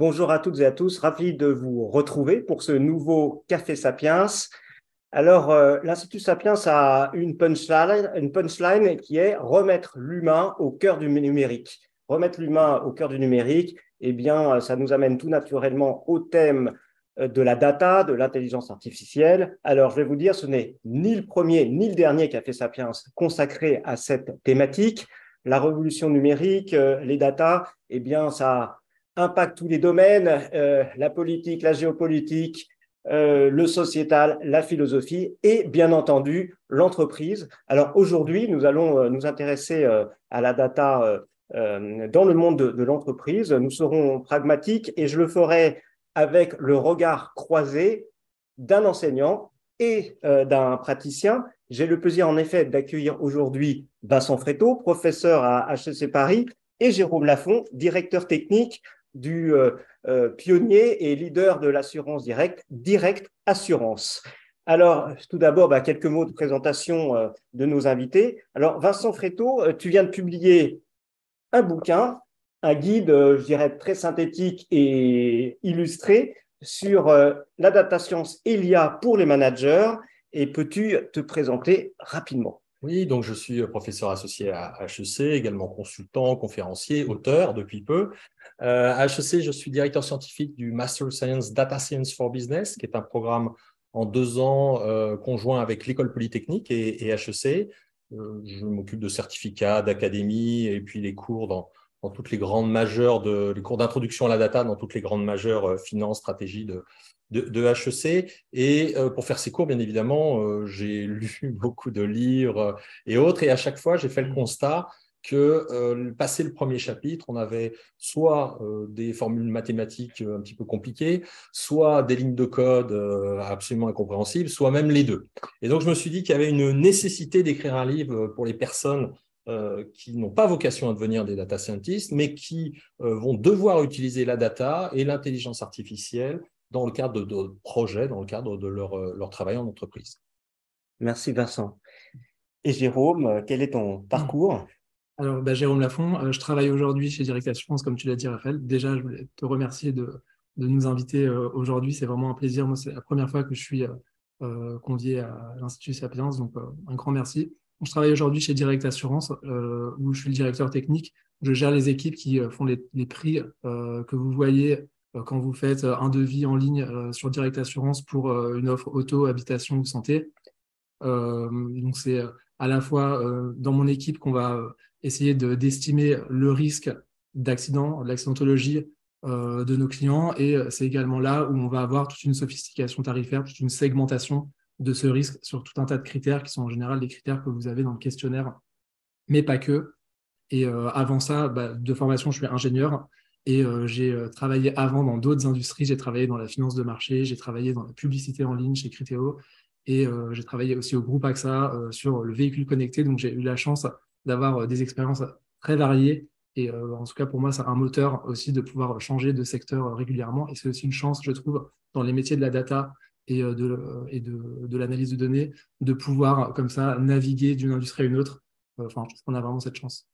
Bonjour à toutes et à tous, ravi de vous retrouver pour ce nouveau Café Sapiens. Alors, euh, l'Institut Sapiens a une punchline, une punchline qui est remettre l'humain au cœur du numérique. Remettre l'humain au cœur du numérique, eh bien, ça nous amène tout naturellement au thème euh, de la data, de l'intelligence artificielle. Alors, je vais vous dire, ce n'est ni le premier ni le dernier Café Sapiens consacré à cette thématique. La révolution numérique, euh, les data, eh bien, ça impacte tous les domaines, euh, la politique, la géopolitique, le sociétal, la philosophie et bien entendu l'entreprise. Alors aujourd'hui, nous allons nous intéresser à la data dans le monde de, de l'entreprise. Nous serons pragmatiques et je le ferai avec le regard croisé d'un enseignant et euh, d'un praticien. J'ai le plaisir en effet d'accueillir aujourd'hui Vincent Fréteau, professeur à HEC Paris, et Jérôme Lafont, directeur technique du euh, euh, pionnier et leader de l'assurance directe, Direct Assurance. Alors, tout d'abord, bah, quelques mots de présentation de nos invités. Alors, Vincent Fréteau, tu viens de publier un bouquin un guide, euh, je dirais, très synthétique et illustré sur euh, la data science et pour les managers. Et peux-tu te présenter rapidement? Oui, donc je suis professeur associé à HEC, également consultant, conférencier, auteur depuis peu. Euh, à HEC, je suis directeur scientifique du Master Science Data Science for Business, qui est un programme en deux ans conjoint avec l'École Polytechnique et, HEC. je m'occupe de certificats, d'académie et puis les cours dans, dans toutes les grandes majeures, de, les cours d'introduction à la data, dans toutes les grandes majeures euh, finances, stratégie de, de, de, HEC. Et euh, pour faire ces cours, bien évidemment, euh, j'ai lu beaucoup de livres et autres. Et à chaque fois, j'ai fait le constat que euh, passé le premier chapitre, on avait soit des formules mathématiques un petit peu compliquées, soit des lignes de code absolument incompréhensibles, soit même les deux. Et donc, je me suis dit qu'il y avait une nécessité d'écrire un livre pour les personnes euh, qui n'ont pas vocation à devenir des data scientists, mais qui euh, vont devoir utiliser la data et l'intelligence artificielle dans le cadre de, projets, dans le cadre de leur, euh, leur, travail en entreprise. Merci Vincent. Et Jérôme, quel est ton parcours? Alors, bah, Jérôme Lafont, je travaille aujourd'hui chez Direct Assurance, comme tu l'as dit, Raphaël. Déjà, je voulais te remercier de, de nous inviter aujourd'hui. C'est vraiment un plaisir. Moi, c'est la première fois que je suis convié à l'Institut Sapiens, donc un grand merci. Je travaille aujourd'hui chez Direct Assurance, euh, où je suis le directeur technique. Je gère les équipes qui euh, font les, prix euh, que vous voyez quand vous faites un devis en ligne sur Direct Assurance pour une offre auto, habitation ou santé. donc c'est à la fois dans mon équipe qu'on va essayer d'estimer le risque d'accident, l'accidentologie de nos clients, et c'est également là où on va avoir toute une sophistication tarifaire, toute une segmentation de ce risque sur tout un tas de critères qui sont en général des critères que vous avez dans le questionnaire, mais pas que. Et euh, avant ça, bah, de formation, je suis ingénieur et euh, j'ai euh, travaillé avant dans d'autres industries. J'ai travaillé dans la finance de marché, j'ai travaillé dans la publicité en ligne chez Criteo et j'ai travaillé aussi au groupe AXA sur le véhicule connecté. Donc j'ai eu la chance d'avoir des expériences très variées et en tout cas, pour moi, c'est un moteur aussi de pouvoir changer de secteur régulièrement. Et c'est aussi une chance, je trouve, dans les métiers de la data et euh, de, de, l'analyse de données, de pouvoir comme ça naviguer d'une industrie à une autre. Euh, enfin, je pense qu'on a vraiment cette chance.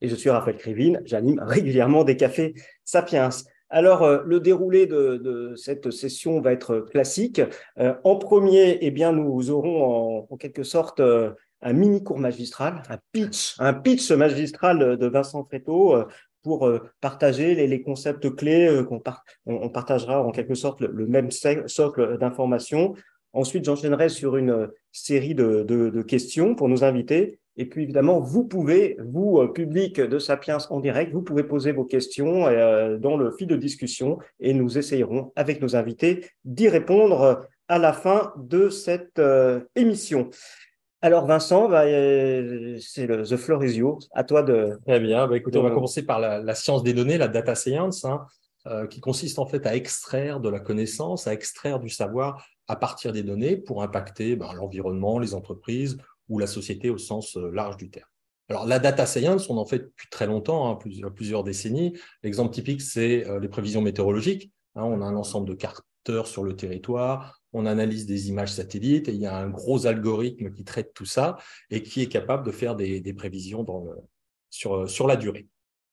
Et je suis Raphaël Krivine, j'anime régulièrement des cafés Sapiens. Alors, euh, le déroulé de, de, cette session va être classique. en premier, eh bien, nous aurons en, quelque sorte un mini cours magistral, un pitch, un pitch magistral de Vincent Fréteau pour euh, partager les, concepts clés euh, qu'on on, partagera en quelque sorte le, même socle d'informations. Ensuite, j'enchaînerai sur une euh, série de, questions pour nous inviter. Et puis, évidemment, vous pouvez, vous, public de Sapiens en direct, vous pouvez poser vos questions dans le fil de discussion et nous essayerons, avec nos invités, d'y répondre à la fin de cette émission. Alors Vincent, bah, euh, c'est le The Floor is yours. À toi de. Très bien. Bah, écoutez, on va commencer par la, science des données, la data science, hein, euh, qui consiste en fait à extraire de la connaissance, à extraire du savoir à partir des données pour impacter bah, l'environnement, les entreprises ou la société au sens euh, large du terme. Alors la data science, on en fait depuis très longtemps, hein, plusieurs, plusieurs décennies. L'exemple typique, c'est les prévisions météorologiques. Hein. on a un ensemble de capteurs sur le territoire on analyse des images satellites et il y a un gros algorithme qui traite tout ça et qui est capable de faire des, prévisions sur la durée.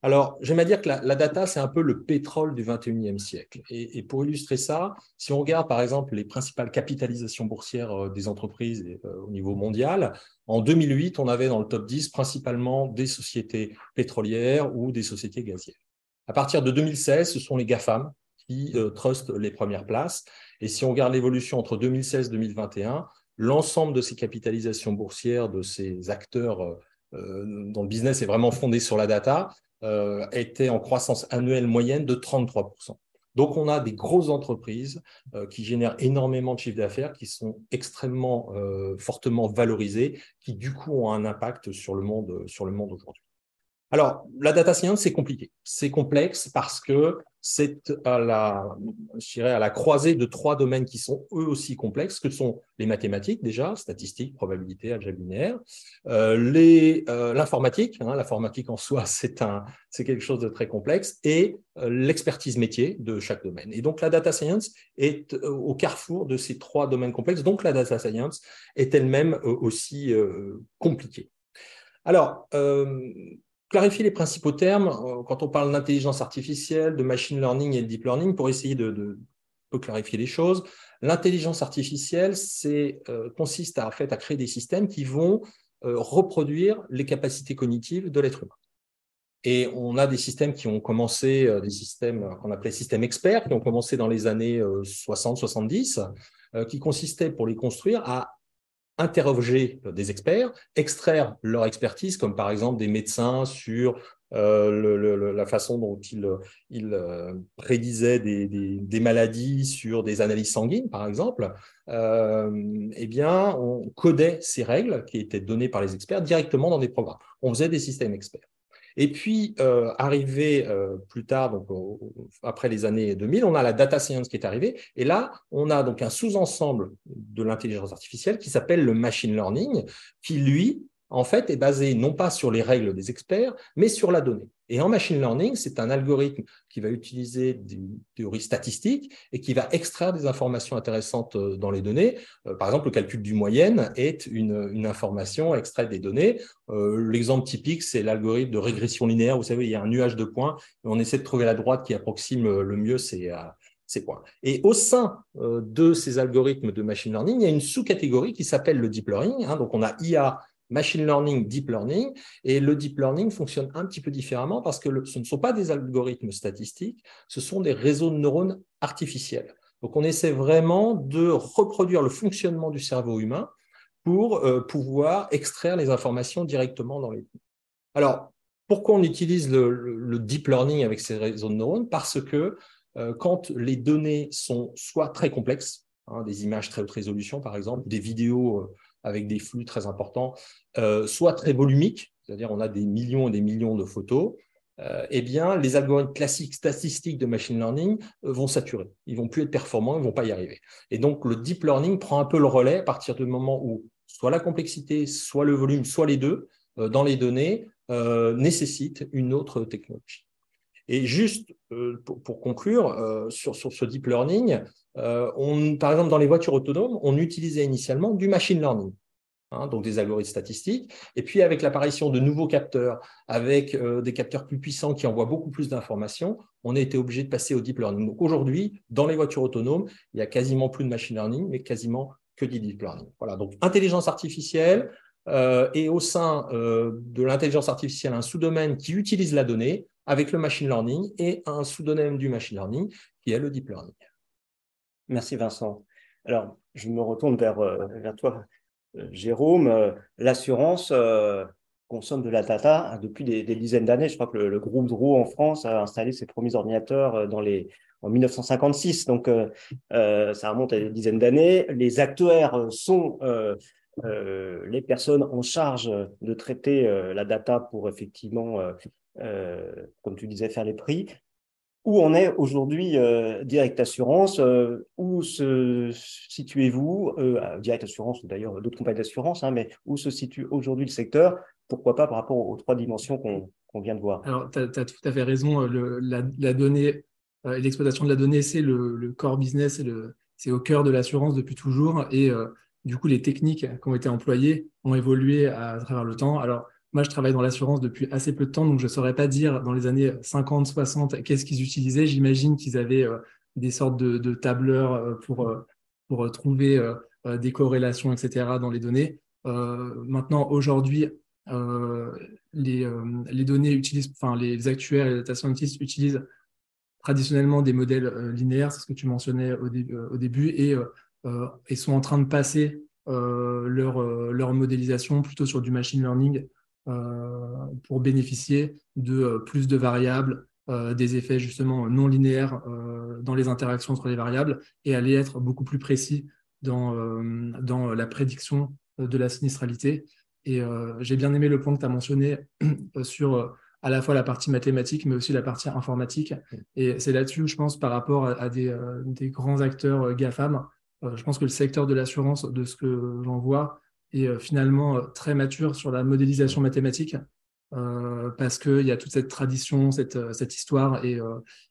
Alors, j'aime à dire que la, data, c'est un peu le pétrole du 21e siècle. Et, pour illustrer ça, si on regarde par exemple les principales capitalisations boursières euh, des entreprises euh, au niveau mondial, en 2008, on avait dans le top 10 principalement des sociétés pétrolières ou des sociétés gazières. À partir de 2016, ce sont les GAFAM qui euh, trustent les premières places. Et si on regarde l'évolution entre 2016 et 2021, l'ensemble de ces capitalisations boursières, de ces acteurs dont le business est vraiment fondé sur la data, euh, était en croissance annuelle moyenne de 33%. Donc, on a des grosses entreprises euh, qui génèrent énormément de chiffre d'affaires, qui sont extrêmement euh, fortement valorisées, qui du coup ont un impact sur le monde, sur le monde aujourd'hui. Alors, la data science, c'est compliqué. C'est complexe parce que c'est à la, je dirais, à la croisée de trois domaines qui sont eux aussi complexes, que sont les mathématiques déjà, statistiques, probabilité, algèbre linéaire, euh, euh, l'informatique, hein, l'informatique en soi, c'est quelque chose de très complexe, et euh, l'expertise métier de chaque domaine. Et donc la data science est au carrefour de ces trois domaines complexes. Donc la data science est elle-même aussi compliquée. Alors, clarifier les principaux termes euh, quand on parle d'intelligence artificielle, de machine learning et de deep learning pour essayer de, clarifier les choses. L'intelligence artificielle euh, consiste à, en fait, à créer des systèmes qui vont euh, reproduire les capacités cognitives de l'être humain. Et on a des systèmes qui ont commencé, des systèmes qu'on appelait systèmes experts, qui ont commencé dans les années 60-70, qui consistaient pour les construire à interroger des experts, extraire leur expertise, comme par exemple des médecins sur euh, la façon dont ils, euh, prédisaient des, maladies sur des analyses sanguines, par exemple, euh, eh bien, on codait ces règles qui étaient données par les experts directement dans des programmes. On faisait des systèmes experts. Et puis, euh, arrivé euh, plus tard, donc après les années 2000, on a la data science qui est arrivée. Et là, on a donc un sous-ensemble de l'intelligence artificielle qui s'appelle le machine learning, qui lui en fait, est basé non pas sur les règles des experts, mais sur la donnée. Et en machine learning, c'est un algorithme qui va utiliser des théories statistiques et qui va extraire des informations intéressantes euh, dans les données. Euh, par exemple, le calcul du moyenne est une, information extraite des données. Euh, l'exemple typique, c'est l'algorithme de régression linéaire. Vous savez, il y a un nuage de points et on essaie de trouver la droite qui approxime le mieux ces, points. Et au sein de ces algorithmes de machine learning, il y a une sous-catégorie qui s'appelle le deep learning. Hein. donc, on a IA machine learning, deep learning. Et le deep learning fonctionne un petit peu différemment parce que ce ne sont pas des algorithmes statistiques, ce sont des réseaux de neurones artificiels. Donc on essaie vraiment de reproduire le fonctionnement du cerveau humain pour euh, pouvoir extraire les informations directement dans les Alors, pourquoi on utilise le, deep learning avec ces réseaux de neurones? Parce que euh, quand les données sont soit très complexes, hein, des images très haute résolution par exemple, des vidéos euh, avec des flux très importants, euh, soit très volumiques, c'est-à-dire on a des millions et des millions de photos, euh, eh bien, les algorithmes classiques statistiques de machine learning euh, vont saturer. Ils vont plus être performants, ils vont pas y arriver. Et donc, le deep learning prend un peu le relais à partir du moment où soit la complexité, soit le volume, soit les deux, dans les données, nécessitent une autre technologie. Et juste pour, conclure sur, sur, ce deep learning, euh, par exemple, dans les voitures autonomes, on utilisait initialement du machine learning. Hein, donc des algorithmes statistiques. Et puis avec l'apparition de nouveaux capteurs, avec euh, des capteurs plus puissants qui envoient beaucoup plus d'informations, on a été obligé de passer au deep learning. Donc aujourd'hui, dans les voitures autonomes, il y a quasiment plus de machine learning, mais quasiment que du deep learning. Voilà, donc intelligence artificielle, euh, et au sein de l'intelligence artificielle, un sous-domaine qui utilise la donnée avec le machine learning et un sous-domaine du machine learning qui est le deep learning. Merci Vincent. Alors, je me retourne vers, euh, toi, euh, Jérôme. Euh, l'assurance consomme de la data depuis des, dizaines d'années. Je crois que le, groupe Dro en France a installé ses premiers ordinateurs en 1956. Donc, ça remonte à des dizaines d'années. Les actuaires sont les personnes en charge de traiter la data pour effectivement, comme tu disais, faire les prix où on est aujourd'hui euh, Direct Assurance euh, Où se situez-vous euh, Direct Assurance, ou d'ailleurs d'autres compagnies d'assurance, hein, mais où se situe aujourd'hui le secteur? Pourquoi pas par rapport aux trois dimensions qu'on vient de voir? Alors, tu as, tout à fait raison. La, donnée, l'exploitation de la donnée, c'est le, le, core business, c'est au cœur de l'assurance depuis toujours. Et du coup, les techniques qui ont été employées ont évolué à, à travers le temps. Alors, moi, je travaille dans l'assurance depuis assez peu de temps, donc je ne saurais pas dire dans les années 50, 60, qu'est-ce qu'ils utilisaient. J'imagine qu'ils avaient des sortes de, tableurs pour, pour trouver des corrélations, etc., dans les données. maintenant, aujourd'hui, les, les, données utilisent, enfin, les actuaires et les data scientists utilisent traditionnellement des modèles linéaires, c'est ce que tu mentionnais au, au début, et, et, sont en train de passer leur, leur modélisation plutôt sur du machine learning pour bénéficier de plus de variables, des effets justement non linéaires dans les interactions entre les variables et aller être beaucoup plus précis dans, dans la prédiction de la sinistralité. Et j'ai bien aimé le point que tu as mentionné sur à la fois la partie mathématique, mais aussi la partie informatique. Et c'est là-dessus, je pense, par rapport à, des, des, grands acteurs GAFAM, je pense que le secteur de l'assurance, de ce que j'en vois, est finalement très mature sur la modélisation mathématique. parce qu'il y a toute cette tradition, cette, cette histoire et,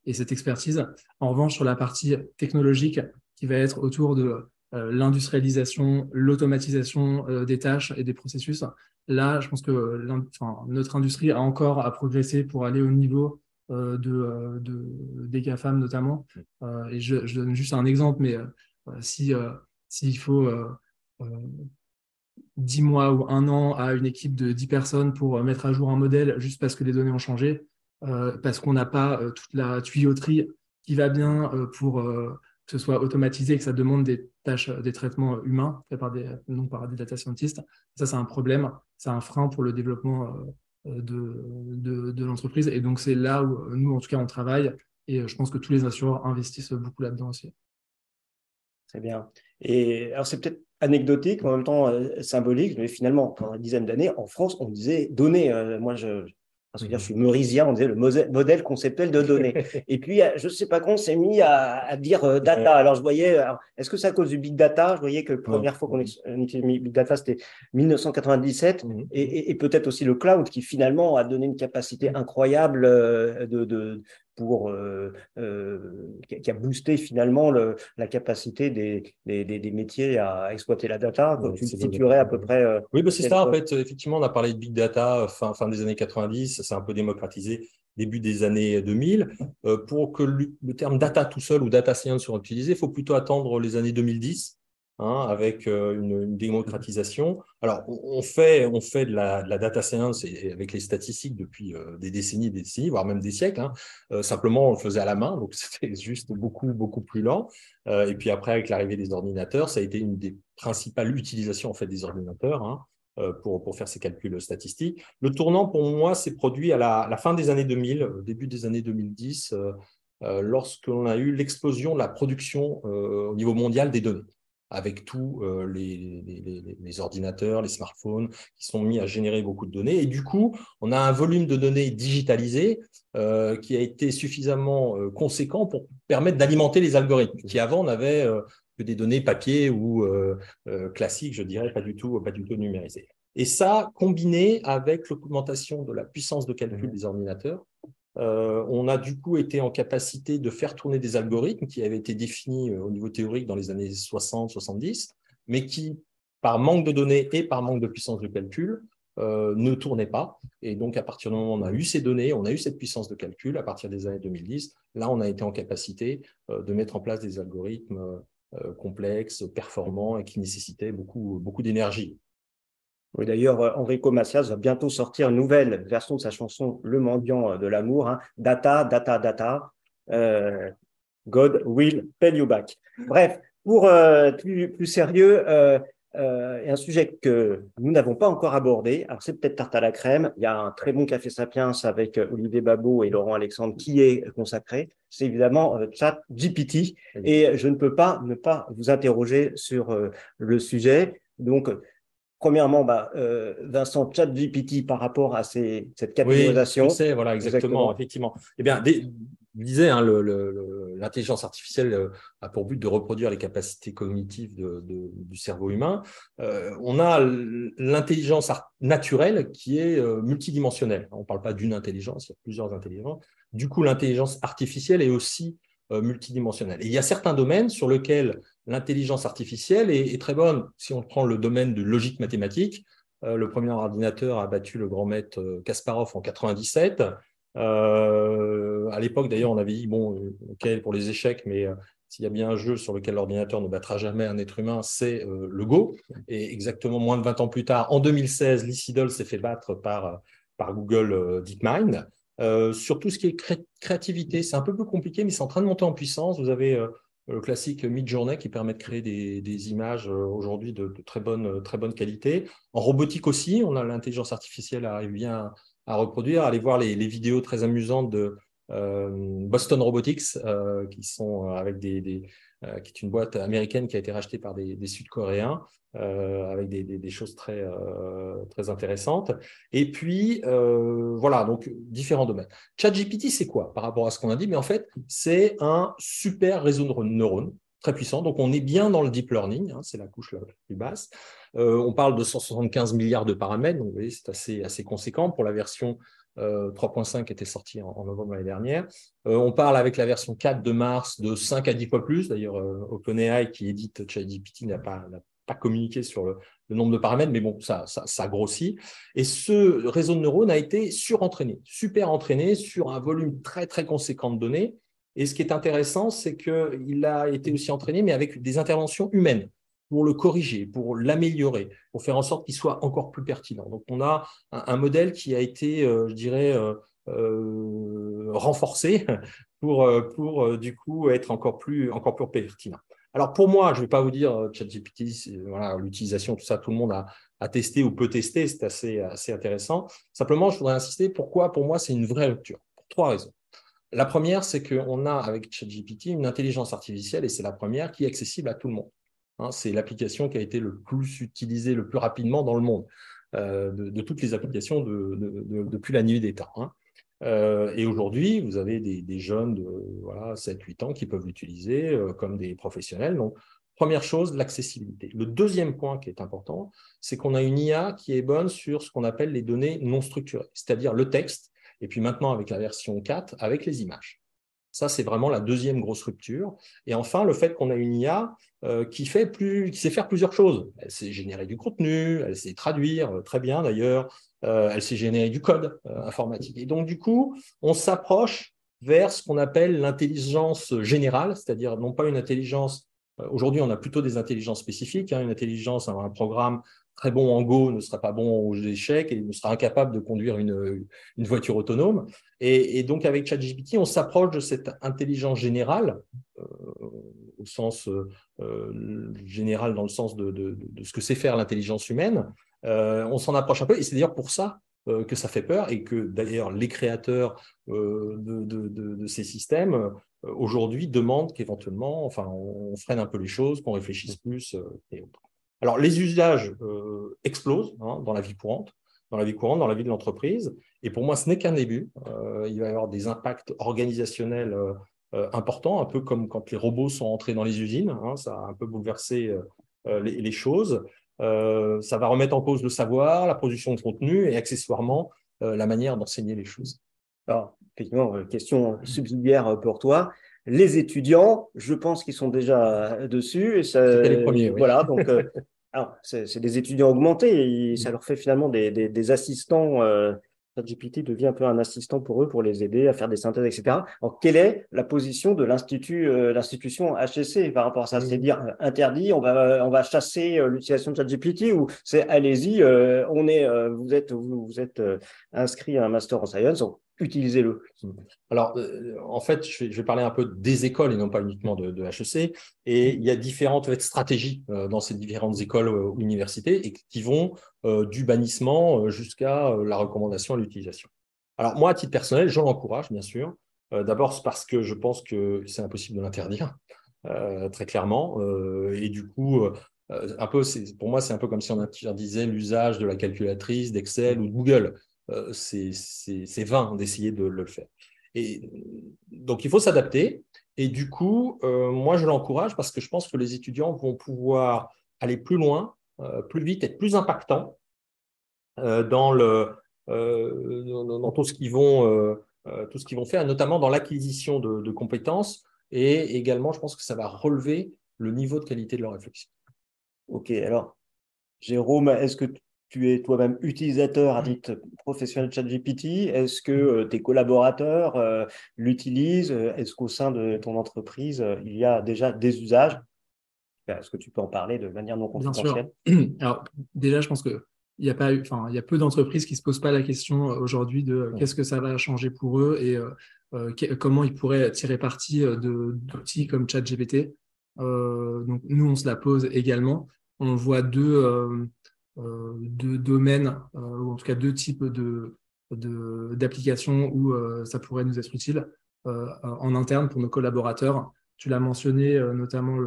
et, cette expertise. En revanche, sur la partie technologique, qui va être autour de l'industrialisation, l'automatisation des tâches et des processus, Là, je pense que notre industrie a encore à progresser pour aller au niveau euh, de, euh, de, des GAFAM notamment. Euh, et je, donne juste un exemple, mais si s'il faut 10 mois ou un an à une équipe de 10 personnes pour mettre à jour un modèle juste parce que les données ont changé, parce qu'on n'a pas toute la tuyauterie qui va bien pour que ce soit automatisé, que ça demande des tâches, des traitements humains faits par des, non par des data scientists. Ça, c'est un problème, c'est un frein pour le développement euh, de, de, l'entreprise. Et donc, c'est là où nous, en tout cas, on travaille. Et je pense que tous les assureurs investissent beaucoup là-dedans aussi. Très bien. Et alors, c'est peut-être anecdotique, mais en même temps euh, symbolique, mais finalement, pendant une dizaine d'années, en France, on disait données. Euh, moi, je, parce que je suis maurisien, on disait le modèle conceptuel de données. et puis, je ne sais pas quand on s'est mis à, dire euh, data. Alors, je voyais, est-ce que c'est à cause du big data? Je voyais que la première fois qu'on utilisait big data, c'était 1997. Mhm. Et, peut-être aussi le cloud qui finalement a donné une capacité incroyable euh, de, pour euh, euh, qui a boosté finalement le, la capacité des, des, des, métiers à exploiter la data. Donc, tu situerais à peu près. Euh, oui, bah c'est ça. En fait, effectivement, on a parlé de big data fin, fin des années 90. C'est un peu démocratisé début des années 2000. pour que le, terme data tout seul ou data science soit utilisé, il faut plutôt attendre les années 2010 Hein, avec euh, une, démocratisation. Alors, on fait, on fait de la, data science avec les statistiques depuis euh, des décennies, des décennies, voire même des siècles. Hein. Euh, simplement, on le faisait à la main, donc c'était juste beaucoup, beaucoup plus lent. et puis après, avec l'arrivée des ordinateurs, ça a été une des principales utilisations en fait des ordinateurs. Hein, pour, pour, faire ces calculs statistiques. Le tournant, pour moi, s'est produit à la, la, fin des années 2000, début des années 2010, lorsqu'on a eu l'explosion de la production au niveau mondial des données avec tous euh, les, ordinateurs, les smartphones qui sont mis à générer beaucoup de données. Et du coup, on a un volume de données digitalisées euh, qui a été suffisamment euh, conséquent pour permettre d'alimenter les algorithmes, qui avant n'avaient que des données papier ou classiques, je dirais, pas du tout, pas du tout numérisées. Et ça, combiné avec l'augmentation de la puissance de calcul mmh. des ordinateurs, euh, on a du coup été en capacité de faire tourner des algorithmes qui avaient été définis euh, au niveau théorique dans les années 60-70, mais qui, par manque de données et par manque de puissance de calcul, euh, ne tournaient pas. Et donc, à partir du moment où on a eu ces données, on a eu cette puissance de calcul, à partir des années 2010, là, on a été en capacité de mettre en place des algorithmes complexes, performants et qui nécessitaient beaucoup, beaucoup d'énergie. Oui, d'ailleurs, euh, Enrico Macias va bientôt sortir une nouvelle version de sa chanson Le mendiant euh, de l'amour. Hein. Data, data, data. Euh, God will pay you back. Bref, pour plus, sérieux, et un sujet que nous n'avons pas encore abordé, alors c'est peut-être tarte à la crème, il y a un très bon Café Sapiens avec Olivier Babot et Laurent Alexandre qui est consacré, c'est évidemment Chat GPT, et je ne peux pas ne pas vous interroger sur le sujet. Donc, Premièrement, bah, euh, Vincent, ChatGPT par rapport à cette catégorisation. Oui, voilà, exactement, effectivement. Eh bien, je disais, hein, l'intelligence artificielle euh, a pour but de reproduire les capacités cognitives du cerveau humain. Euh, on a l'intelligence naturelle qui est multidimensionnelle. On ne parle pas d'une intelligence, il y a plusieurs intelligences. Du coup, l'intelligence artificielle est aussi multidimensionnelle. Et il y a certains domaines sur lesquels l'intelligence artificielle est, très bonne. Si on prend le domaine de logique mathématique, le premier ordinateur a battu le grand maître Kasparov en 97. à l'époque, d'ailleurs, on avait dit, bon, ok, pour les échecs, mais s'il y a bien un jeu sur lequel l'ordinateur ne battra jamais un être humain, c'est le Go. Et exactement moins de 20 ans plus tard, en 2016, Lee s'est fait battre par, par Google DeepMind. sur tout ce qui est créativité, c'est un peu plus compliqué, mais c'est en train de monter en puissance. Vous avez le classique Midjourney qui permet de créer des, images euh, aujourd'hui de, très, bonne, très bonne qualité. En robotique aussi, on a l'intelligence artificielle arrive bien à, reproduire. Allez voir les, vidéos très amusantes de euh, Boston Robotics, euh, qui sont avec des, qui est une boîte américaine qui a été rachetée par des, Sud-Coréens, avec des, choses très, très intéressantes. Et puis, voilà, donc différents domaines. ChatGPT, c'est quoi par rapport à ce qu'on a dit? Mais en fait, c'est un super réseau de neurones très puissant. Donc, on est bien dans le deep learning, hein, c'est la couche la plus basse. on parle de 175 milliards de paramètres, donc vous voyez, c'est assez, assez conséquent pour la version 3.5 euh, était sorti en, novembre l'année dernière. Euh, on parle avec la version 4 de mars de 5 à 10 fois plus. D'ailleurs, euh, OpenAI qui édite ChatGPT n'a pas, pas communiqué sur le, nombre de paramètres, mais bon, ça, ça, grossit. Et ce réseau de neurones a été surentraîné, super entraîné sur un volume très, très conséquent de données. Et ce qui est intéressant, c'est qu'il a été aussi entraîné, mais avec des interventions humaines pour le corriger, pour l'améliorer, pour faire en sorte qu'il soit encore plus pertinent. Donc, on a un, modèle qui a été, euh, je dirais, euh, euh, renforcé pour, pour du coup être encore plus, encore plus pertinent. Alors pour moi, je ne vais pas vous dire ChatGPT, voilà, l'utilisation, tout ça, tout le monde a, testé ou peut tester, c'est assez, assez intéressant. Simplement, je voudrais insister pourquoi? Pour moi c'est une vraie rupture, pour trois raisons. La première, c'est qu'on a avec ChatGPT une intelligence artificielle, et c'est la première, qui est accessible à tout le monde. Hein, c'est l'application qui a été le plus utilisée le plus rapidement dans le monde, euh, de, toutes les applications depuis la nuit des temps. Hein. Euh, et aujourd'hui, vous avez des, jeunes de voilà, 7-8 ans qui peuvent l'utiliser euh, comme des professionnels. Donc, première chose, l'accessibilité. Le deuxième point qui est important, c'est qu'on a une IA qui est bonne sur ce qu'on appelle les données non structurées, c'est-à-dire le texte, et puis maintenant avec la version 4, avec les images. Ça, c'est vraiment la deuxième grosse rupture. Et enfin, le fait qu'on a une IA euh, qui, fait plus, qui sait faire plusieurs choses. Elle sait générer du contenu, elle sait traduire euh, très bien d'ailleurs, euh, elle sait générer du code informatique. Et donc, du coup, on s'approche vers ce qu'on appelle l'intelligence générale, c'est-à-dire non pas une intelligence. Aujourd'hui, on a plutôt des intelligences spécifiques, hein, une intelligence, un programme très bon en Go ne sera pas bon aux échecs et ne sera incapable de conduire une, voiture autonome. Et, donc, avec ChatGPT, on s'approche de cette intelligence générale, euh, au sens euh, général, dans le sens de, de, de ce que sait faire l'intelligence humaine. Euh, on s'en approche un peu, et c'est d'ailleurs pour ça que ça fait peur, et que d'ailleurs les créateurs de, ces systèmes aujourd'hui demandent qu'éventuellement, enfin, on, freine un peu les choses, qu'on réfléchisse plus et autres. Alors, les usages euh, explosent hein, dans la vie courante, dans la vie courante, dans la vie de l'entreprise. Et pour moi, ce n'est qu'un début. Euh, il va y avoir des impacts organisationnels euh, importants, un peu comme quand les robots sont entrés dans les usines. Hein, ça a un peu bouleversé les, choses. ça va remettre en cause le savoir, la production de contenu et accessoirement la manière d'enseigner les choses. Alors, effectivement, question subsidiaire pour toi les étudiants, je pense qu'ils sont déjà dessus. Et ça, les premiers, Voilà, donc euh, alors c'est des étudiants augmentés et ça leur fait finalement des, des, assistants. Euh, ChatGPT devient un peu un assistant pour eux pour les aider à faire des synthèses, etc. Alors, quelle est la position de l'institut, euh, l'institution HSC par rapport à ça? C'est-à-dire euh, interdit, on va, on va chasser l'utilisation de ChatGPT ou c'est allez-y, on est, vous êtes, vous, vous êtes inscrit à un master en science, utilisez-le. Alors, euh, en fait, je vais, parler un peu des écoles et non pas uniquement de, HEC. Et il y a différentes stratégies euh, dans ces différentes écoles euh, ou universités et qui vont du bannissement jusqu'à la recommandation à l'utilisation. Alors, moi, à titre personnel, je l'encourage, bien sûr. D'abord, parce que je pense que c'est impossible de l'interdire, très clairement. et du coup, un peu, pour moi, c'est un peu comme si on interdisait l'usage de la calculatrice, d'Excel ou de Google. Euh, c'est vain d'essayer de, le faire. Et donc, il faut s'adapter. Et du coup, euh, moi, je l'encourage parce que je pense que les étudiants vont pouvoir aller plus loin, euh, plus vite, être plus impactants dans, le, dans, tout ce qu'ils vont, tout ce vont faire, notamment dans l'acquisition de, de, compétences. Et également, je pense que ça va relever le niveau de qualité de leur réflexion. Ok, alors, Jérôme, est-ce que tu es toi-même utilisateur à titre professionnel de ChatGPT Est-ce que tes collaborateurs l'utilisent Est-ce qu'au sein de ton entreprise, il y a déjà des usages? Est-ce que tu peux en parler de manière non confidentielle Alors, déjà, je pense que il y a pas enfin, il y a peu d'entreprises qui se posent pas la question aujourd'hui de qu'est-ce que ça va changer pour eux et comment ils pourraient tirer parti d'outils comme ChatGPT. donc nous, on se la pose également. On voit deux, deux domaines, ou en tout cas deux types de d'applications où ça pourrait nous être utile en interne pour nos collaborateurs. Tu l'as mentionné, notamment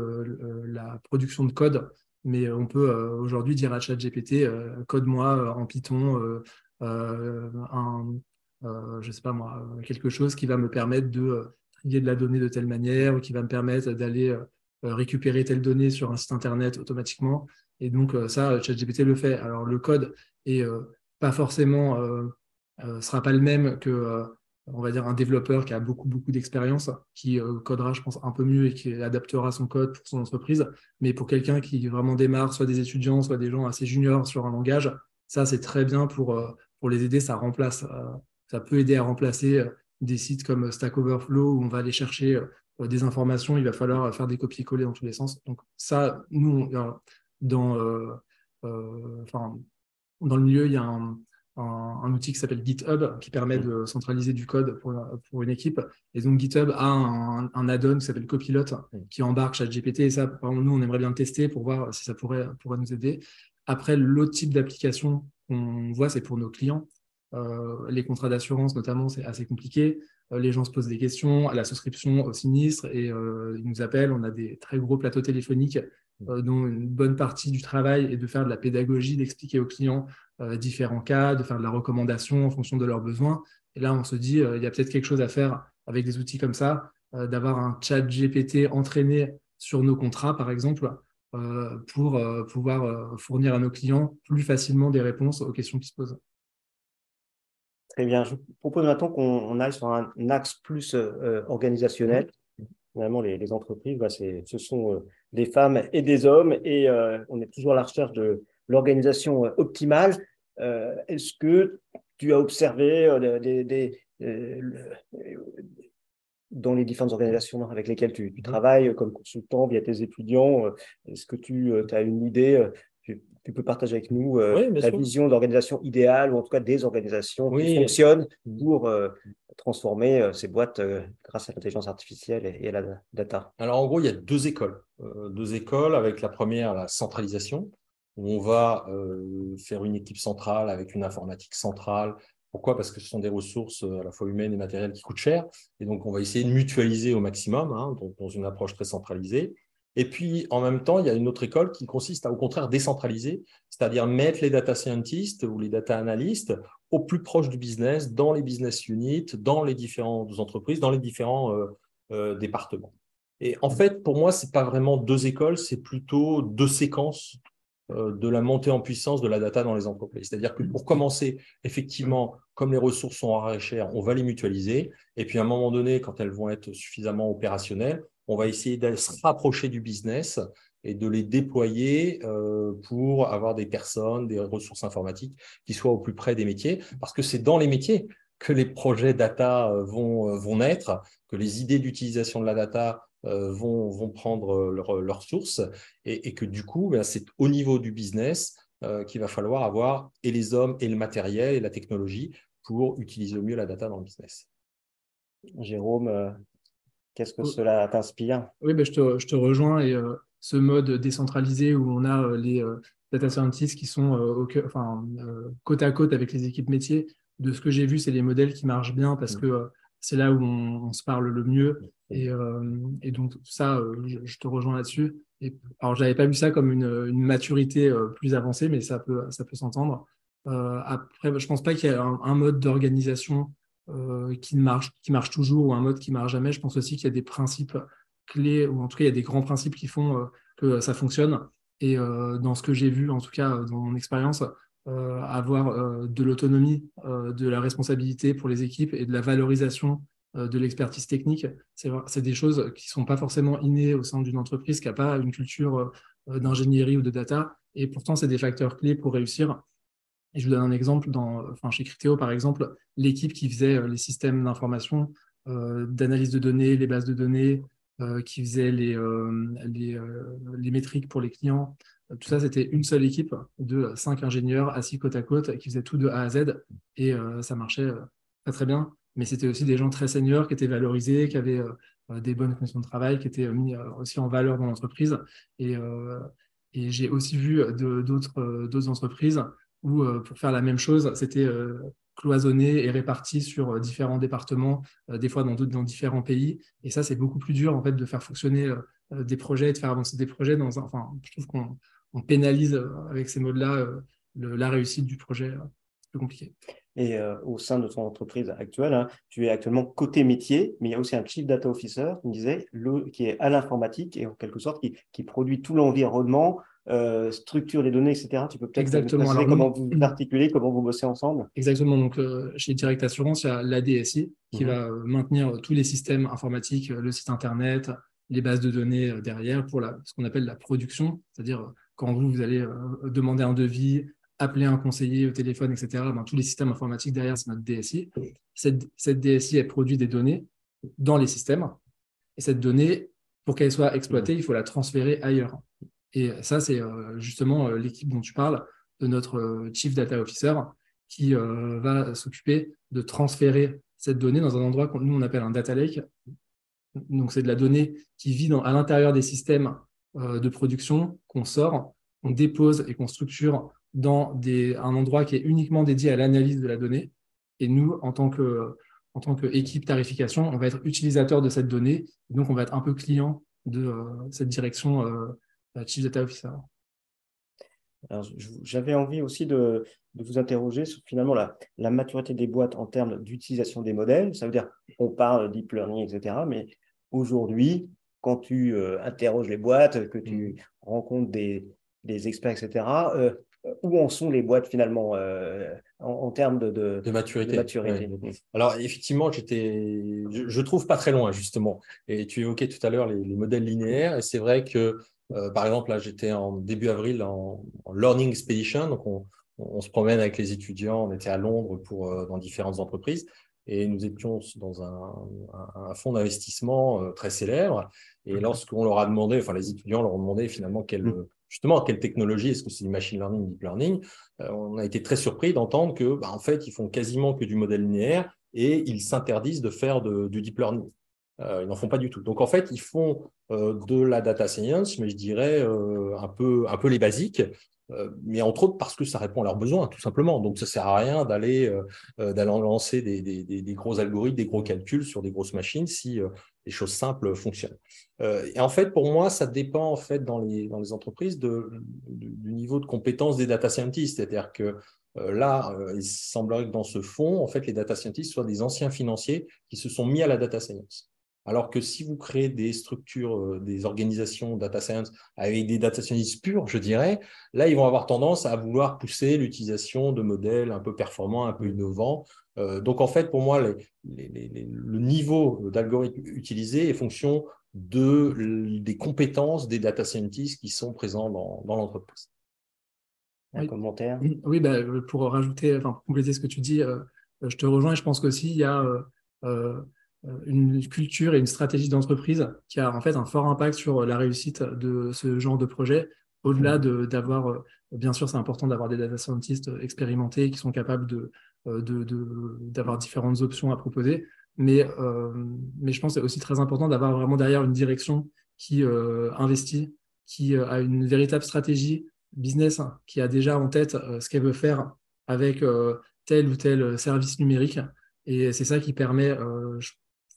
la production de code mais on peut aujourd'hui dire à ChatGPT, code-moi en Python sais pas moi, quelque chose qui va me permettre de trier de la donnée de telle manière, ou qui va me permettre d'aller récupérer telle donnée sur un site internet automatiquement. Et donc ça, ChatGPT le fait. Alors le code est pas forcément, sera pas le même que on va dire, un développeur qui a beaucoup, beaucoup d'expérience, qui euh, codera, je pense, un peu mieux et qui adaptera son code pour son entreprise. Mais pour quelqu'un qui vraiment démarre, soit des étudiants, soit des gens assez juniors sur un langage, ça, c'est très bien pour, euh, pour les aider. Ça remplace, euh, ça peut aider à remplacer des sites comme Stack Overflow où on va aller chercher des informations. Il va falloir faire des copier-coller dans tous les sens. Donc, ça, nous, dans, enfin, dans le milieu, il y a un, outil qui s'appelle GitHub qui permet de centraliser du code pour, une équipe. Et donc GitHub a un, add-on qui s'appelle Copilot qui embarque ChatGPT. Et ça, nous, on aimerait bien le tester pour voir si ça pourrait, pourrait nous aider. Après, l'autre type d'application qu'on voit, c'est pour nos clients. Euh, les contrats d'assurance, notamment, c'est assez compliqué. Euh, les gens se posent des questions à la souscription au sinistre et euh, ils nous appellent. On a des très gros plateaux téléphoniques mm. dont une bonne partie du travail est de faire de la pédagogie, d'expliquer aux clients euh, différents cas, de faire de la recommandation en fonction de leurs besoins. Et là, on se dit, euh, il y a peut-être quelque chose à faire avec des outils comme ça, euh, d'avoir un chat GPT entraîné sur nos contrats, par exemple, pour pouvoir fournir à nos clients plus facilement des réponses aux questions qui se posent. Très bien. Je propose maintenant qu'on aille sur un, axe plus organisationnel. Finalement, les, entreprises, bah, ce sont des femmes et des hommes et on est toujours à la recherche de, l'organisation euh, optimale. Euh, est-ce que tu as observé euh, des, dans les différentes organisations avec lesquelles tu, mhm. travailles comme consultant via tes étudiants, est-ce que tu as une idée tu, peux partager avec nous la vision d'organisation idéale ou en tout cas des organisations qui fonctionnent pour transformer ces boîtes grâce à l'intelligence artificielle et, et, à la data Alors en gros, il y a deux écoles. deux écoles avec la première, la centralisation, on va euh, faire une équipe centrale avec une informatique centrale. Pourquoi? Parce que ce sont des ressources euh, à la fois humaines et matérielles qui coûtent cher. Et donc, on va essayer de mutualiser au maximum, hein, dans une approche très centralisée. Et puis, en même temps, il y a une autre école qui consiste à, au contraire, décentraliser, c'est-à-dire mettre les data scientists ou les data analysts au plus proche du business, dans les business units, dans les différentes entreprises, dans les différents euh, départements. Et en fait, pour moi, ce n'est pas vraiment deux écoles, c'est plutôt deux séquences euh, de la montée en puissance de la data dans les entreprises. C'est-à-dire que pour commencer, effectivement, comme les ressources sont rares et chères, on va les mutualiser. Et puis à un moment donné, quand elles vont être suffisamment opérationnelles, on va essayer de se rapprocher du business et de les déployer euh, pour avoir des personnes, des ressources informatiques qui soient au plus près des métiers, parce que c'est dans les métiers que les projets data euh, vont, vont naître, que les idées d'utilisation de la data euh, vont, vont, prendre leur sources et, que du coup, ben, c'est au niveau du business euh, qu'il va falloir avoir et les hommes et le matériel et la technologie pour utiliser au mieux la data dans le business. Jérôme, euh, qu'est-ce que cela t'inspire? Oui, ben, je, te, je, te, rejoins et ce mode décentralisé où on a les data scientists qui sont au, enfin, côte à côte avec les équipes métiers, de ce que j'ai vu, c'est les modèles qui marchent bien parce mmh. que c'est là où on, se parle le mieux. Et, euh, donc, ça, euh, je, te rejoins là-dessus. Et, alors, j'avais pas vu ça comme une, maturité euh, plus avancée, mais ça peut, ça peut s'entendre. après, je pense pas qu'il y ait un, mode d'organisation qui marche, qui marche toujours ou un mode qui marche jamais. Je pense aussi qu'il y a des principes clés, ou en tout cas, il y a des grands principes qui font que ça fonctionne. Et dans ce que j'ai vu, en tout cas, dans mon expérience, euh, avoir euh, de l'autonomie, euh, de la responsabilité pour les équipes et de la valorisation de l'expertise technique. C'est des choses qui ne sont pas forcément innées au sein d'une entreprise qui n'a pas une culture d'ingénierie ou de data. Et pourtant, c'est des facteurs clés pour réussir. Et je vous donne un exemple. Enfin, chez Criteo, par exemple, l'équipe qui faisait les systèmes d'information, d'analyse de données, les bases de données, qui faisait les, les, les, métriques pour les clients, tout ça, c'était une seule équipe de cinq ingénieurs assis côte à côte qui faisaient tout de A à Z et ça marchait très très bien. Mais c'était aussi des gens très seniors qui étaient valorisés, qui avaient des bonnes conditions de travail, qui étaient mis aussi en valeur dans l'entreprise. Et, et j'ai aussi vu d'autres entreprises où, pour faire la même chose, c'était cloisonné et réparti sur différents départements, des fois dans, différents pays. Et ça, c'est beaucoup plus dur en fait de faire fonctionner des projets, de faire avancer des projets. Dans enfin, je trouve qu'on on pénalise avec ces modes-là la réussite du projet. C'est plus compliqué. Et au sein de ton entreprise actuelle, hein, tu es actuellement côté métier, mais il y a aussi un Chief Data Officer, qui me disait, le, qui est à l'informatique et en quelque sorte qui produit tout l'environnement euh, structure les données, etc. Tu peux peut-être Exactement. Alors, comment vous articulez, comment vous bossez ensemble Exactement. Donc, euh, chez Direct Assurance, il y a l'ADSI qui mhm. va euh, maintenir tous les systèmes informatiques, le site Internet, les bases de données derrière pour la, ce qu'on appelle la production, c'est-à-dire quand vous, vous allez demander un devis, appeler un conseiller au téléphone, etc. Ben, tous les systèmes informatiques derrière, c'est notre DSI. Cette, cette DSI, elle produit des données dans les systèmes. Et cette donnée, pour qu'elle soit exploitée, il faut la transférer ailleurs. Et ça, c'est euh, justement euh, l'équipe dont tu parles, de notre euh, Chief Data Officer, qui va s'occuper de transférer cette donnée dans un endroit que nous, on appelle un data lake. Donc, c'est de la donnée qui vit à l'intérieur des systèmes de production qu'on sort, qu'on dépose et qu'on structure dans un endroit qui est uniquement dédié à l'analyse de la donnée. Et nous, en tant que en tant qu'équipe tarification, on va être utilisateur de cette donnée. donc, on va être un peu client de cette direction Chief Data Officer. J'avais envie aussi de, vous interroger sur finalement la, la maturité des boîtes en termes d'utilisation des modèles. Ça veut dire, on parle deep learning, etc. Mais aujourd'hui, quand tu euh, interroges les boîtes, que tu mm. rencontres des, des experts, etc., euh, où en sont les boîtes finalement euh, en, termes de, de, maturité, Alors effectivement, j'étais, je, trouve pas très loin justement. Et tu évoquais tout à l'heure les, les modèles linéaires, et c'est vrai que euh, par exemple, là, j'étais en début avril en, Learning Expedition, donc on, on, se promène avec les étudiants, on était à Londres pour, euh, dans différentes entreprises, et nous étions dans un, un, fonds d'investissement euh, très célèbre. Et lorsqu'on leur a demandé, enfin les étudiants leur ont demandé finalement quelle, mm. justement quelle technologie, est-ce que c'est du machine learning, deep learning, on a été très surpris d'entendre que, bah, en fait, ils font quasiment que du modèle linéaire et ils s'interdisent de faire de, du deep learning. Euh, ils n'en font pas du tout. Donc en fait, ils font euh, de la data science, mais je dirais euh, un, peu, les basiques, mais entre autres parce que ça répond à leurs besoins, tout simplement. Donc ça ne sert à rien d'aller lancer des, gros algorithmes, des gros calculs sur des grosses machines si les choses simples fonctionnent. et en fait, pour moi, ça dépend en fait dans les, entreprises du niveau de compétence des data scientists. C'est-à-dire que là, il semblerait que dans ce fonds, en fait, les data scientists soient des anciens financiers qui se sont mis à la data science. Alors que si vous créez des structures, euh, des organisations data science avec des data scientists purs, je dirais, là, ils vont avoir tendance à vouloir pousser l'utilisation de modèles un peu performants, un peu innovants. Euh, donc, en fait, pour moi, le niveau d'algorithme utilisé est fonction de, des compétences des data scientists qui sont présents dans, l'entreprise. Un commentaire? Oui, bah, pour rajouter, enfin, pour compléter ce que tu dis, euh, je te rejoins et je pense qu'aussi, il y a euh, une culture et une stratégie d'entreprise qui a en fait un fort impact sur la réussite de ce genre de projet. Au-delà d'avoir, euh, bien sûr, c'est important d'avoir des data scientists expérimentés qui sont capables de, euh, d'avoir différentes options à proposer. Mais, mais je pense que c'est aussi très important d'avoir vraiment derrière une direction qui investit, qui a une véritable stratégie business, hein, qui a déjà en tête ce qu'elle veut faire avec tel ou tel service numérique. Et c'est ça qui permet, je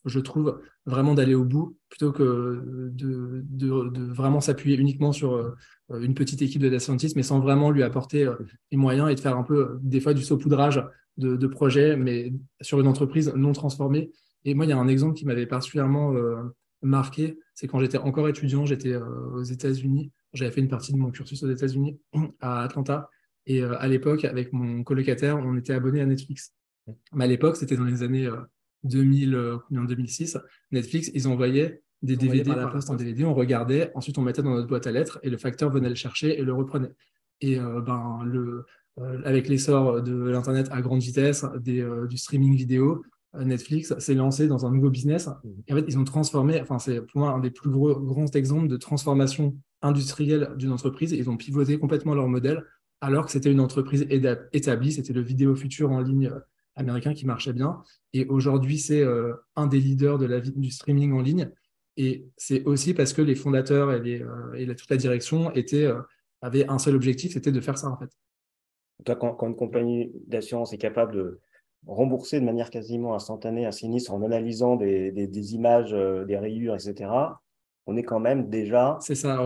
trouve, vraiment d'aller au bout plutôt que de, vraiment s'appuyer uniquement sur euh, une petite équipe de data scientists, mais sans vraiment lui apporter euh, les moyens et de faire un peu, des fois, du saupoudrage de, projets, mais sur une entreprise non transformée. Et moi, il y a un exemple qui m'avait particulièrement euh, marqué, c'est quand j'étais encore étudiant, j'étais aux États-Unis, j'avais fait une partie de mon cursus aux États-Unis, à Atlanta, et à l'époque, avec mon colocataire, on était abonné à Netflix. Mais à l'époque, c'était dans les années 2000, euh, en 2006, Netflix, ils envoyaient des DVD par la poste en DVD, on regardait, ensuite on mettait dans notre boîte à lettres et le facteur venait le chercher et le reprenait. Et euh, ben, le, avec l'essor de l'Internet à grande vitesse, des, du streaming vidéo, Netflix s'est lancé dans un nouveau business. Et en fait, ils ont transformé, enfin, c'est pour moi un des plus gros, grands exemples de transformation industrielle d'une entreprise. Ils ont pivoté complètement leur modèle alors que c'était une entreprise établie, c'était le vidéo futur en ligne euh, américain qui marchait bien. Et aujourd'hui, c'est euh, un des leaders de la, du streaming en ligne. Et c'est aussi parce que les fondateurs et, les, euh, et toute la direction étaient, avaient un seul objectif, c'était de faire ça en fait. quand, quand une compagnie d'assurance est capable de rembourser de manière quasiment instantanée un sinistre en analysant des, des images, des rayures, etc., on est quand même déjà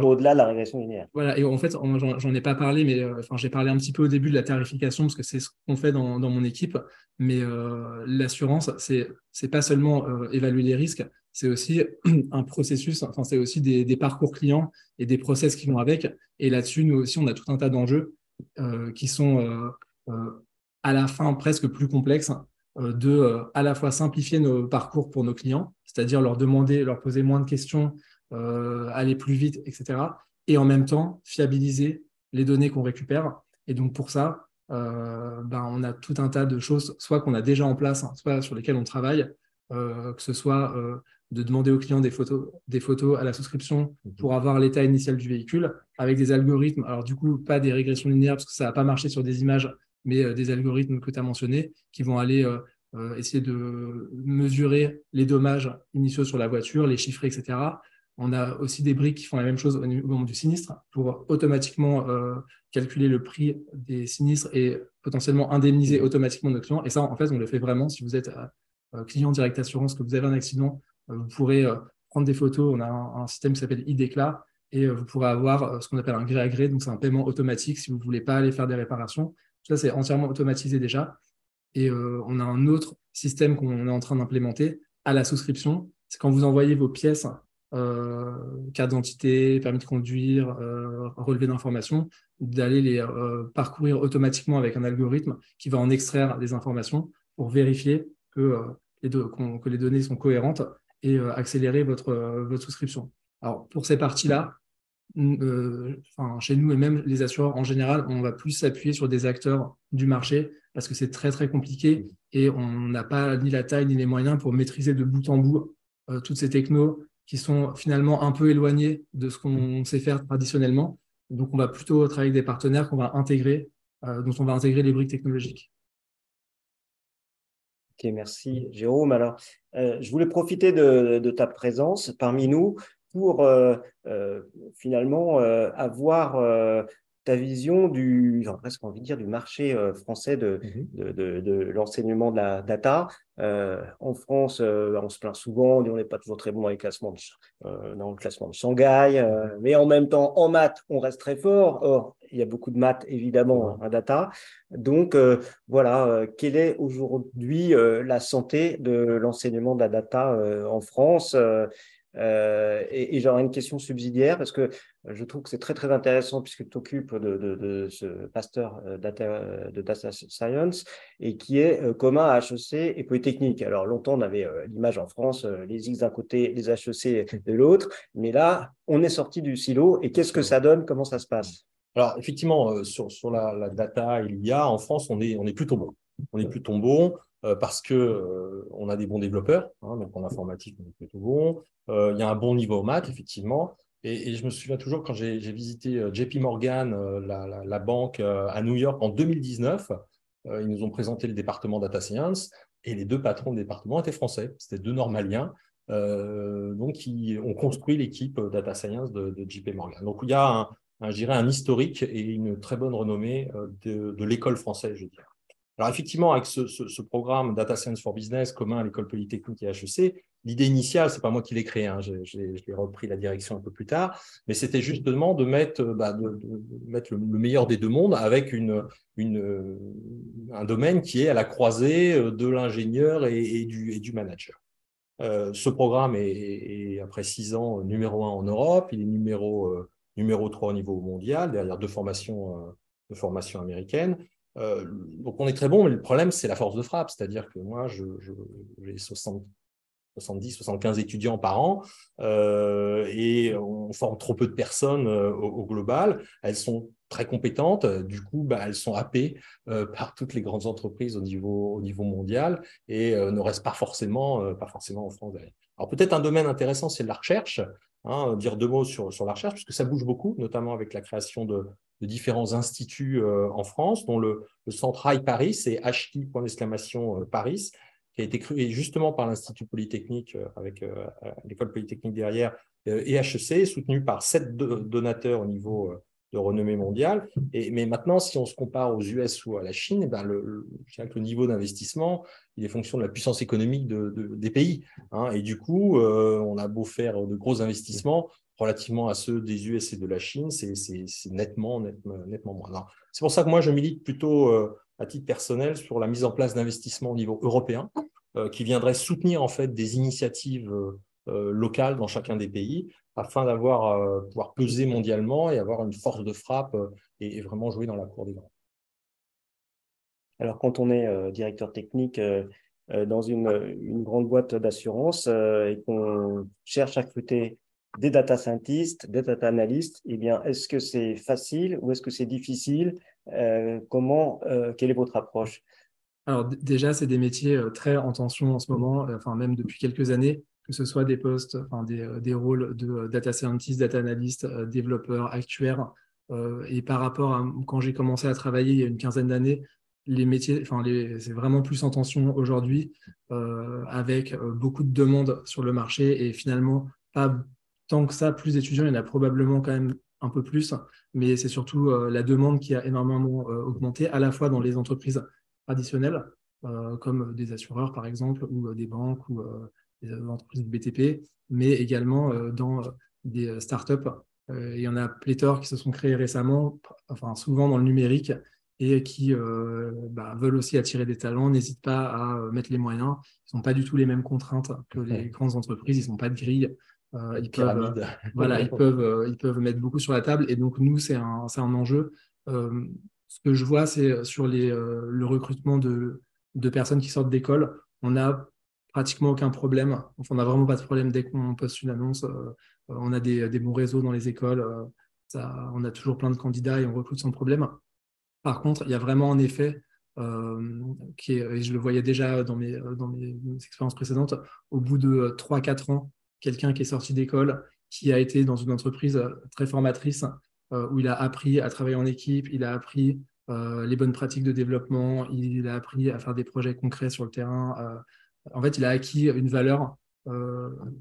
au-delà de la régression linéaire. Voilà, et en fait, j'en ai pas parlé, mais euh, enfin, j'ai parlé un petit peu au début de la tarification parce que c'est ce qu'on fait dans, mon équipe. Mais euh, l'assurance, c'est c'est pas seulement euh, évaluer les risques, c'est aussi un processus. Enfin, c'est aussi des, parcours clients et des process qui vont avec. Et là-dessus, nous aussi, on a tout un tas d'enjeux qui sont à la fin presque plus complexes de à la fois simplifier nos parcours pour nos clients, c'est-à-dire leur demander, leur poser moins de questions, euh, aller plus vite, etc. Et en même temps, fiabiliser les données qu'on récupère. Et donc pour ça, euh, ben, on a tout un tas de choses, soit qu'on a déjà en place, hein, soit sur lesquelles on travaille, euh, que ce soit de demander aux clients des photos, des photos à la souscription mhm. pour avoir l'état initial du véhicule, avec des algorithmes, alors du coup, pas des régressions linéaires, parce que ça n'a pas marché sur des images, mais des algorithmes que tu as mentionnés, qui vont aller essayer de mesurer les dommages initiaux sur la voiture, les chiffrer, etc., on a aussi des briques qui font la même chose au moment du sinistre pour automatiquement euh, calculer le prix des sinistres et potentiellement indemniser automatiquement nos clients. Et ça, en fait, on le fait vraiment. Si vous êtes euh, client direct assurance, que vous avez un accident, euh, vous pourrez prendre des photos. On a un, système qui s'appelle IDECLA et vous pourrez avoir ce qu'on appelle un gré à gré. Donc, c'est un paiement automatique si vous ne voulez pas aller faire des réparations. Tout ça, c'est entièrement automatisé déjà. Et on a un autre système qu'on est en train d'implémenter à la souscription. C'est quand vous envoyez vos pièces euh, carte d'identité, permis de conduire, euh, relevé d'informations, d'aller les euh, parcourir automatiquement avec un algorithme qui va en extraire des informations pour vérifier que, les, que les données sont cohérentes et accélérer votre, souscription. Alors, pour ces parties-là, chez nous et même les assureurs en général, on va plus s'appuyer sur des acteurs du marché parce que c'est très très compliqué et on n'a pas ni la taille ni les moyens pour maîtriser de bout en bout toutes ces technos qui sont finalement un peu éloignés de ce qu'on sait faire traditionnellement. Donc, on va plutôt travailler avec des partenaires qu'on va intégrer, euh, dont on va intégrer les briques technologiques. Ok, merci Jérôme. Alors, euh, je voulais profiter de, ta présence parmi nous pour euh, finalement avoir ta vision du, j'ai presque envie de dire, du marché euh, français de, mhm. de, de, l'enseignement de la data. Euh, en France, euh, on se plaint souvent, on n'est pas toujours très bon dans, les classements de, dans le classement de Shanghai, mais en même temps, en maths, on reste très fort. Or, il y a beaucoup de maths, évidemment, en data. Donc, voilà, quelle est aujourd'hui la santé de l'enseignement de la data en France euh, et, j'aurais une question subsidiaire parce que je trouve que c'est très très intéressant puisque tu t'occupes de, ce pasteur euh, data, de data science et qui est euh, commun à HEC et Polytechnique. Alors longtemps on avait l'image en France, les X d'un côté, les HEC de l'autre, mais là on est sorti du silo et qu'est-ce que ça donne? Comment ça se passe? Alors effectivement sur, sur la, data il y a en France on est, on est plutôt bon. On est plutôt bon. Euh, parce que euh, on a des bons développeurs, hein, donc en informatique on est plutôt bon. Euh, il y a un bon niveau au maths effectivement. Et, je me souviens toujours quand j'ai visité JP Morgan, la, banque à New York en 2019, ils nous ont présenté le département data science et les deux patrons du département étaient français. C'était deux normaliens. donc, qui ont construit l'équipe data science de, JP Morgan. Donc, il y a un, un, un historique et une très bonne renommée de, de l'école française, je dirais. Alors effectivement, avec ce, programme Data Science for Business commun à l'école polytechnique et HEC, l'idée initiale, c'est pas moi qui l'ai créé, hein, j'ai repris la direction un peu plus tard, mais c'était justement de mettre, euh, bah, de, mettre le, meilleur des deux mondes avec une, une, euh, un domaine qui est à la croisée euh, de l'ingénieur et, du, et, du, manager. ce programme est, après six ans numéro un en Europe, il est numéro, numéro 3 au niveau mondial, derrière deux formations, deux formations américaines. Euh, donc on est très bon, mais le problème, c'est la force de frappe. C'est-à-dire que moi, j'ai je, 70, 75 étudiants par an euh, et on forme trop peu de personnes euh, au, global. Elles sont très compétentes. Du coup, bah, elles sont happées par toutes les grandes entreprises au niveau, au niveau mondial et ne restent pas forcément, pas forcément en France. Alors peut-être un domaine intéressant, c'est la recherche. Hein, dire deux mots sur la recherche, puisque ça bouge beaucoup, notamment avec la création de, de différents instituts en France, dont le, centre High Paris, c'est HI, point d'exclamation Paris, qui a été créé justement par l'Institut Polytechnique, euh, avec euh, l'école Polytechnique derrière, euh, et HEC, soutenu par sept donateurs au niveau de renommée mondiale. Mais maintenant, si on se compare aux US ou à la Chine, eh ben le, niveau d'investissement, il est fonction de la puissance économique de, de, des pays. Hein. Et du coup, on a beau faire de gros investissements, relativement à ceux des US et de la Chine, c'est nettement, nettement, moins. C'est pour ça que moi, je milite plutôt à titre personnel sur la mise en place d'investissements au niveau européen euh, qui viendraient soutenir en fait des initiatives euh, euh, locales dans chacun des pays afin d'avoir pouvoir peser mondialement et avoir une force de frappe et, vraiment jouer dans la cour des grands. Alors quand on est directeur technique dans une, une grande boîte d'assurance et qu'on cherche à recruter des data scientists, des data analysts, eh bien, est-ce que c'est facile ou est-ce que c'est difficile euh, Comment, euh, quelle est votre approche? Alors déjà, c'est des métiers euh, très en tension en ce moment, enfin même depuis quelques années, que ce soit des postes, des, des rôles de data scientist, data analyst, développeur, actuaire. et par rapport à quand j'ai commencé à travailler il y a une quinzaine d'années, les métiers, enfin, c'est vraiment plus en tension aujourd'hui, avec beaucoup de demandes sur le marché et finalement pas tant que ça, plus d'étudiants, il y en a probablement quand même un peu plus, mais c'est surtout euh, la demande qui a énormément euh, augmenté, à la fois dans les entreprises traditionnelles, euh, comme des assureurs par exemple, ou des banques, ou des entreprises de BTP, mais également dans des startups. il y en a pléthore qui se sont créés récemment, enfin souvent dans le numérique, et qui bah, veulent aussi attirer des talents, n'hésitent pas à mettre les moyens. Ils n'ont pas du tout les mêmes contraintes que les grandes entreprises, ils n'ont pas de grille euh, ils, peuvent, euh, voilà, ils, peuvent, euh, ils peuvent mettre beaucoup sur la table. Et donc, nous, c'est un, un enjeu. ce que je vois, c'est sur les, le recrutement de, de personnes qui sortent d'école, on n'a pratiquement aucun problème. Enfin, on n'a vraiment pas de problème dès qu'on poste une annonce. on a des, des, bons réseaux dans les écoles. Ça, on a toujours plein de candidats et on recrute sans problème. Par contre, il y a vraiment un effet qui est, et je le voyais déjà dans mes, dans mes expériences précédentes, au bout de 3-4 ans quelqu'un qui est sorti d'école, qui a été dans une entreprise euh, très formatrice, euh, où il a appris à travailler en équipe, il a appris euh, les bonnes pratiques de développement, il a appris à faire des projets concrets sur le terrain. en fait, il a acquis une valeur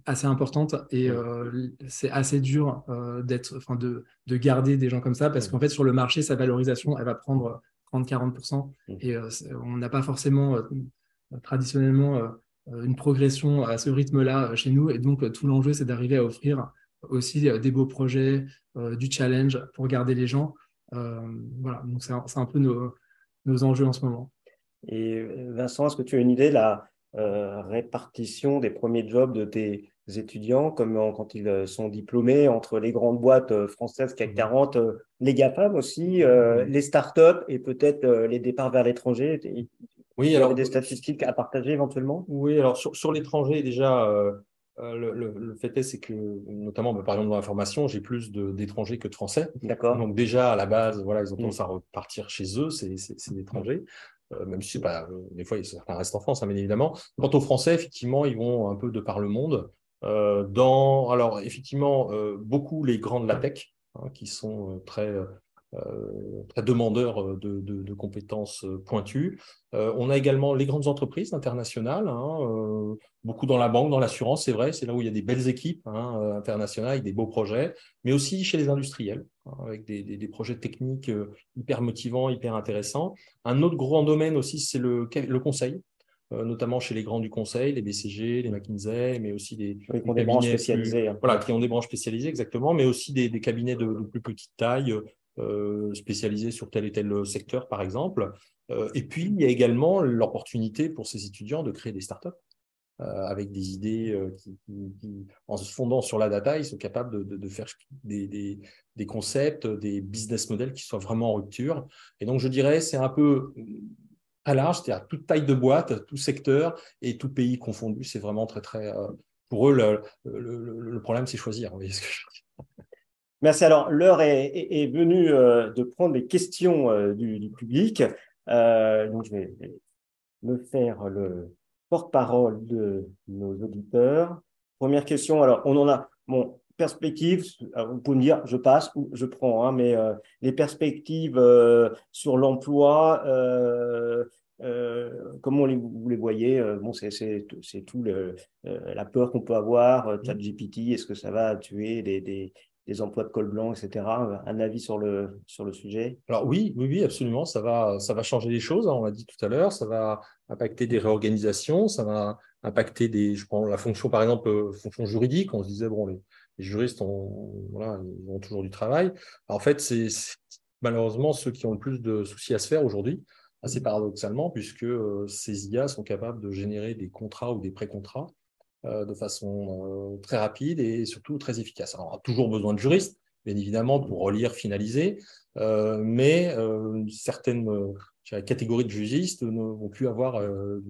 assez importante et c'est assez dur d'être, enfin, de, de, garder des gens comme ça parce qu'en fait, sur le marché, sa valorisation, elle va prendre 30-40% et on n'a pas forcément traditionnellement une progression à ce rythme-là euh, chez nous. Et donc, euh, tout l'enjeu, c'est d'arriver à offrir aussi des beaux projets, du challenge pour garder les gens. voilà, donc c'est un, peu nos, nos, enjeux en ce moment. Et Vincent, est-ce que tu as une idée de la répartition des premiers jobs de tes étudiants, comme quand ils sont diplômés, entre les grandes boîtes françaises CAC 40, mmh. les GAFAM aussi, mmh. les startups et peut-être les départs vers l'étranger oui, alors des statistiques à partager éventuellement? Oui, alors sur, sur l'étranger, déjà, euh, euh, le, le, fait est, c'est que, notamment, bah, par exemple, dans la formation, j'ai plus d'étrangers que de Français. D'accord. Donc, déjà, à la base, voilà, ils ont tendance mm. à repartir chez eux, c'est l'étranger. Euh, même si, bah, des fois, certains restent en France, hein, bien évidemment. Quant aux Français, effectivement, ils vont un peu de par le monde. dans, alors, effectivement, beaucoup les grands de la tech, hein, qui sont très très demandeurs euh, de, de, compétences euh, pointues. on a également les grandes entreprises internationales, hein, beaucoup dans la banque, dans l'assurance, c'est vrai, c'est là où il y a des belles équipes hein, internationales avec des beaux projets, mais aussi chez les industriels, hein, avec des, des, projets techniques hyper motivants, hyper intéressants. Un autre grand domaine aussi, c'est le, le conseil notamment chez les grands du conseil, les BCG, les McKinsey, mais aussi des, qui ont des branches spécialisées. voilà, qui ont des branches spécialisées, exactement, mais aussi des, des cabinets de, de, plus petite taille, euh, spécialisés sur tel et tel secteur, par exemple. Euh, et puis, il y a également l'opportunité pour ces étudiants de créer des startups. Euh, avec des idées qui, en se fondant sur la data, ils sont capables de, faire des, concepts, des business models qui soient vraiment en rupture. Et donc, je dirais, c'est un peu à large, c'est-à-dire toute taille de boîte, tout secteur et tout pays confondu. C'est vraiment très, très. pour eux, le, le, problème, c'est choisir. Vous voyez ce que je Merci. Alors, l'heure est, venue de prendre les questions du, public. donc, je vais me faire le porte-parole de nos auditeurs. Première question. Alors, on en a. Bon, perspectives, vous pouvez me dire je passe ou je prends, hein, mais euh, les perspectives euh, sur l'emploi, euh, comment les, vous les voyez Bon, c'est tout le, la peur qu'on peut avoir. Mmh. ChatGPT, est-ce que ça va tuer des, des, des, emplois de col blanc, etc. Un avis sur le, sur le sujet? Alors oui, oui, oui, absolument. Ça va, ça va changer les choses. Hein, on l'a dit tout à l'heure. Ça va impacter des réorganisations. Ça va impacter des, je prends la fonction par exemple, fonction juridique. On se disait bon les juristes ont, voilà, ils ont toujours du travail. en fait, c'est malheureusement ceux qui ont le plus de soucis à se faire aujourd'hui, assez paradoxalement, puisque euh, ces IA sont capables de générer des contrats ou des pré-contrats euh, de façon euh, très rapide et surtout très efficace. Alors, on a toujours besoin de juristes, bien évidemment, pour relire, finaliser, mais certaines catégories de juristes ne vont plus avoir de,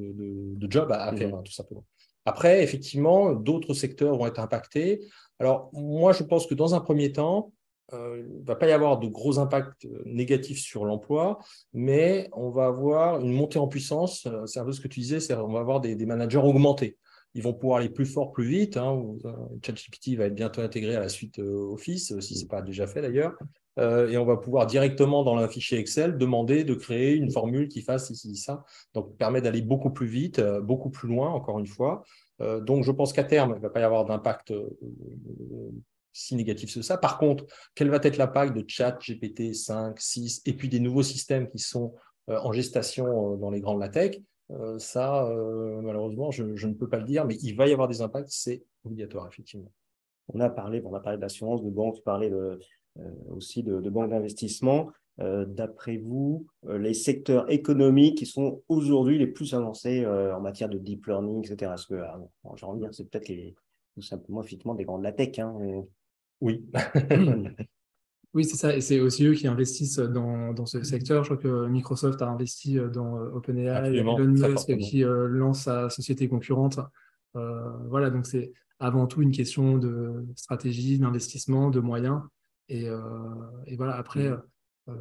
de, job à, mmh. faire, tout simplement. Après, effectivement, d'autres secteurs vont être impactés. Alors, moi, je pense que dans un premier temps, euh, il ne va pas y avoir de gros impacts euh, négatifs sur l'emploi, mais on va avoir une montée en puissance. Euh, c'est un peu ce que tu disais, on va avoir des, managers augmentés. Ils vont pouvoir aller plus fort, plus vite. Hein. ChatGPT va être bientôt intégré à la suite Office, si ce n'est pas déjà fait d'ailleurs. et on va pouvoir directement dans un fichier Excel demander de créer une formule qui fasse ici, ça. Donc, permet d'aller beaucoup plus vite, beaucoup plus loin, encore une fois. Euh, donc, je pense qu'à terme, il ne va pas y avoir d'impact euh, si négatif que ça. Par contre, quel va être l'impact de chat, GPT 5, 6 et puis des nouveaux systèmes qui sont euh, en gestation dans les grandes la tech? Ça, malheureusement, je, ne peux pas le dire, mais il va y avoir des impacts, c'est obligatoire, effectivement. On a parlé, on a parlé d'assurance, de banque, tu parlais aussi de, de banque d'investissement. Euh, d'après vous, euh, les secteurs économiques qui sont aujourd'hui les plus avancés euh, en matière de deep learning, etc. Est-ce que, ah, j'ai envie de dire, c'est peut-être tout simplement effectivement des grands de la tech. Hein, Oui. oui, c'est ça. Et c'est aussi eux qui investissent dans, dans, ce secteur. Je crois que Microsoft a investi dans OpenAI, Elon Musk qui lance sa société concurrente. voilà, donc c'est avant tout une question de stratégie, d'investissement, de moyens. Et, et voilà, après, mm. Euh,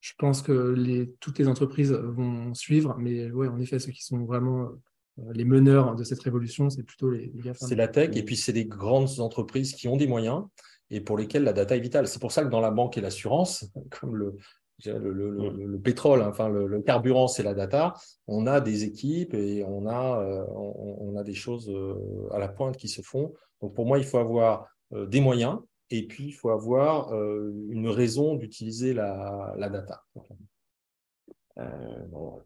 je pense que les, toutes les entreprises vont suivre, mais ouais, en effet, ceux qui sont vraiment euh, les meneurs de cette révolution, c'est plutôt les, les C'est la tech, et puis c'est des grandes entreprises qui ont des moyens et pour lesquelles la data est vitale. C'est pour ça que dans la banque et l'assurance, comme le, le, pétrole, hein, enfin le, carburant, c'est la data. On a des équipes et on a, euh, on, a des choses à la pointe qui se font. Donc pour moi, il faut avoir des moyens, et puis, il faut avoir euh, une raison d'utiliser la, data. Euh,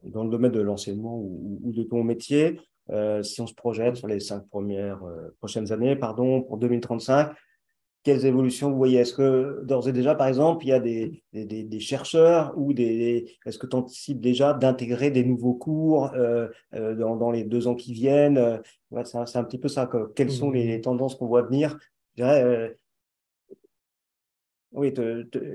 dans le domaine de l'enseignement ou, de ton métier, euh, si on se projette sur les cinq premières prochaines années, pardon, pour 2035, quelles évolutions vous voyez? Est-ce que d'ores et déjà, par exemple, il y a des, des, chercheurs ou des. Est-ce que tu anticipes déjà d'intégrer des nouveaux cours dans, dans, les deux ans qui viennent? C'est un, petit peu ça. Quelles sont les mmh. tendances qu'on voit venir? Je dirais, oui,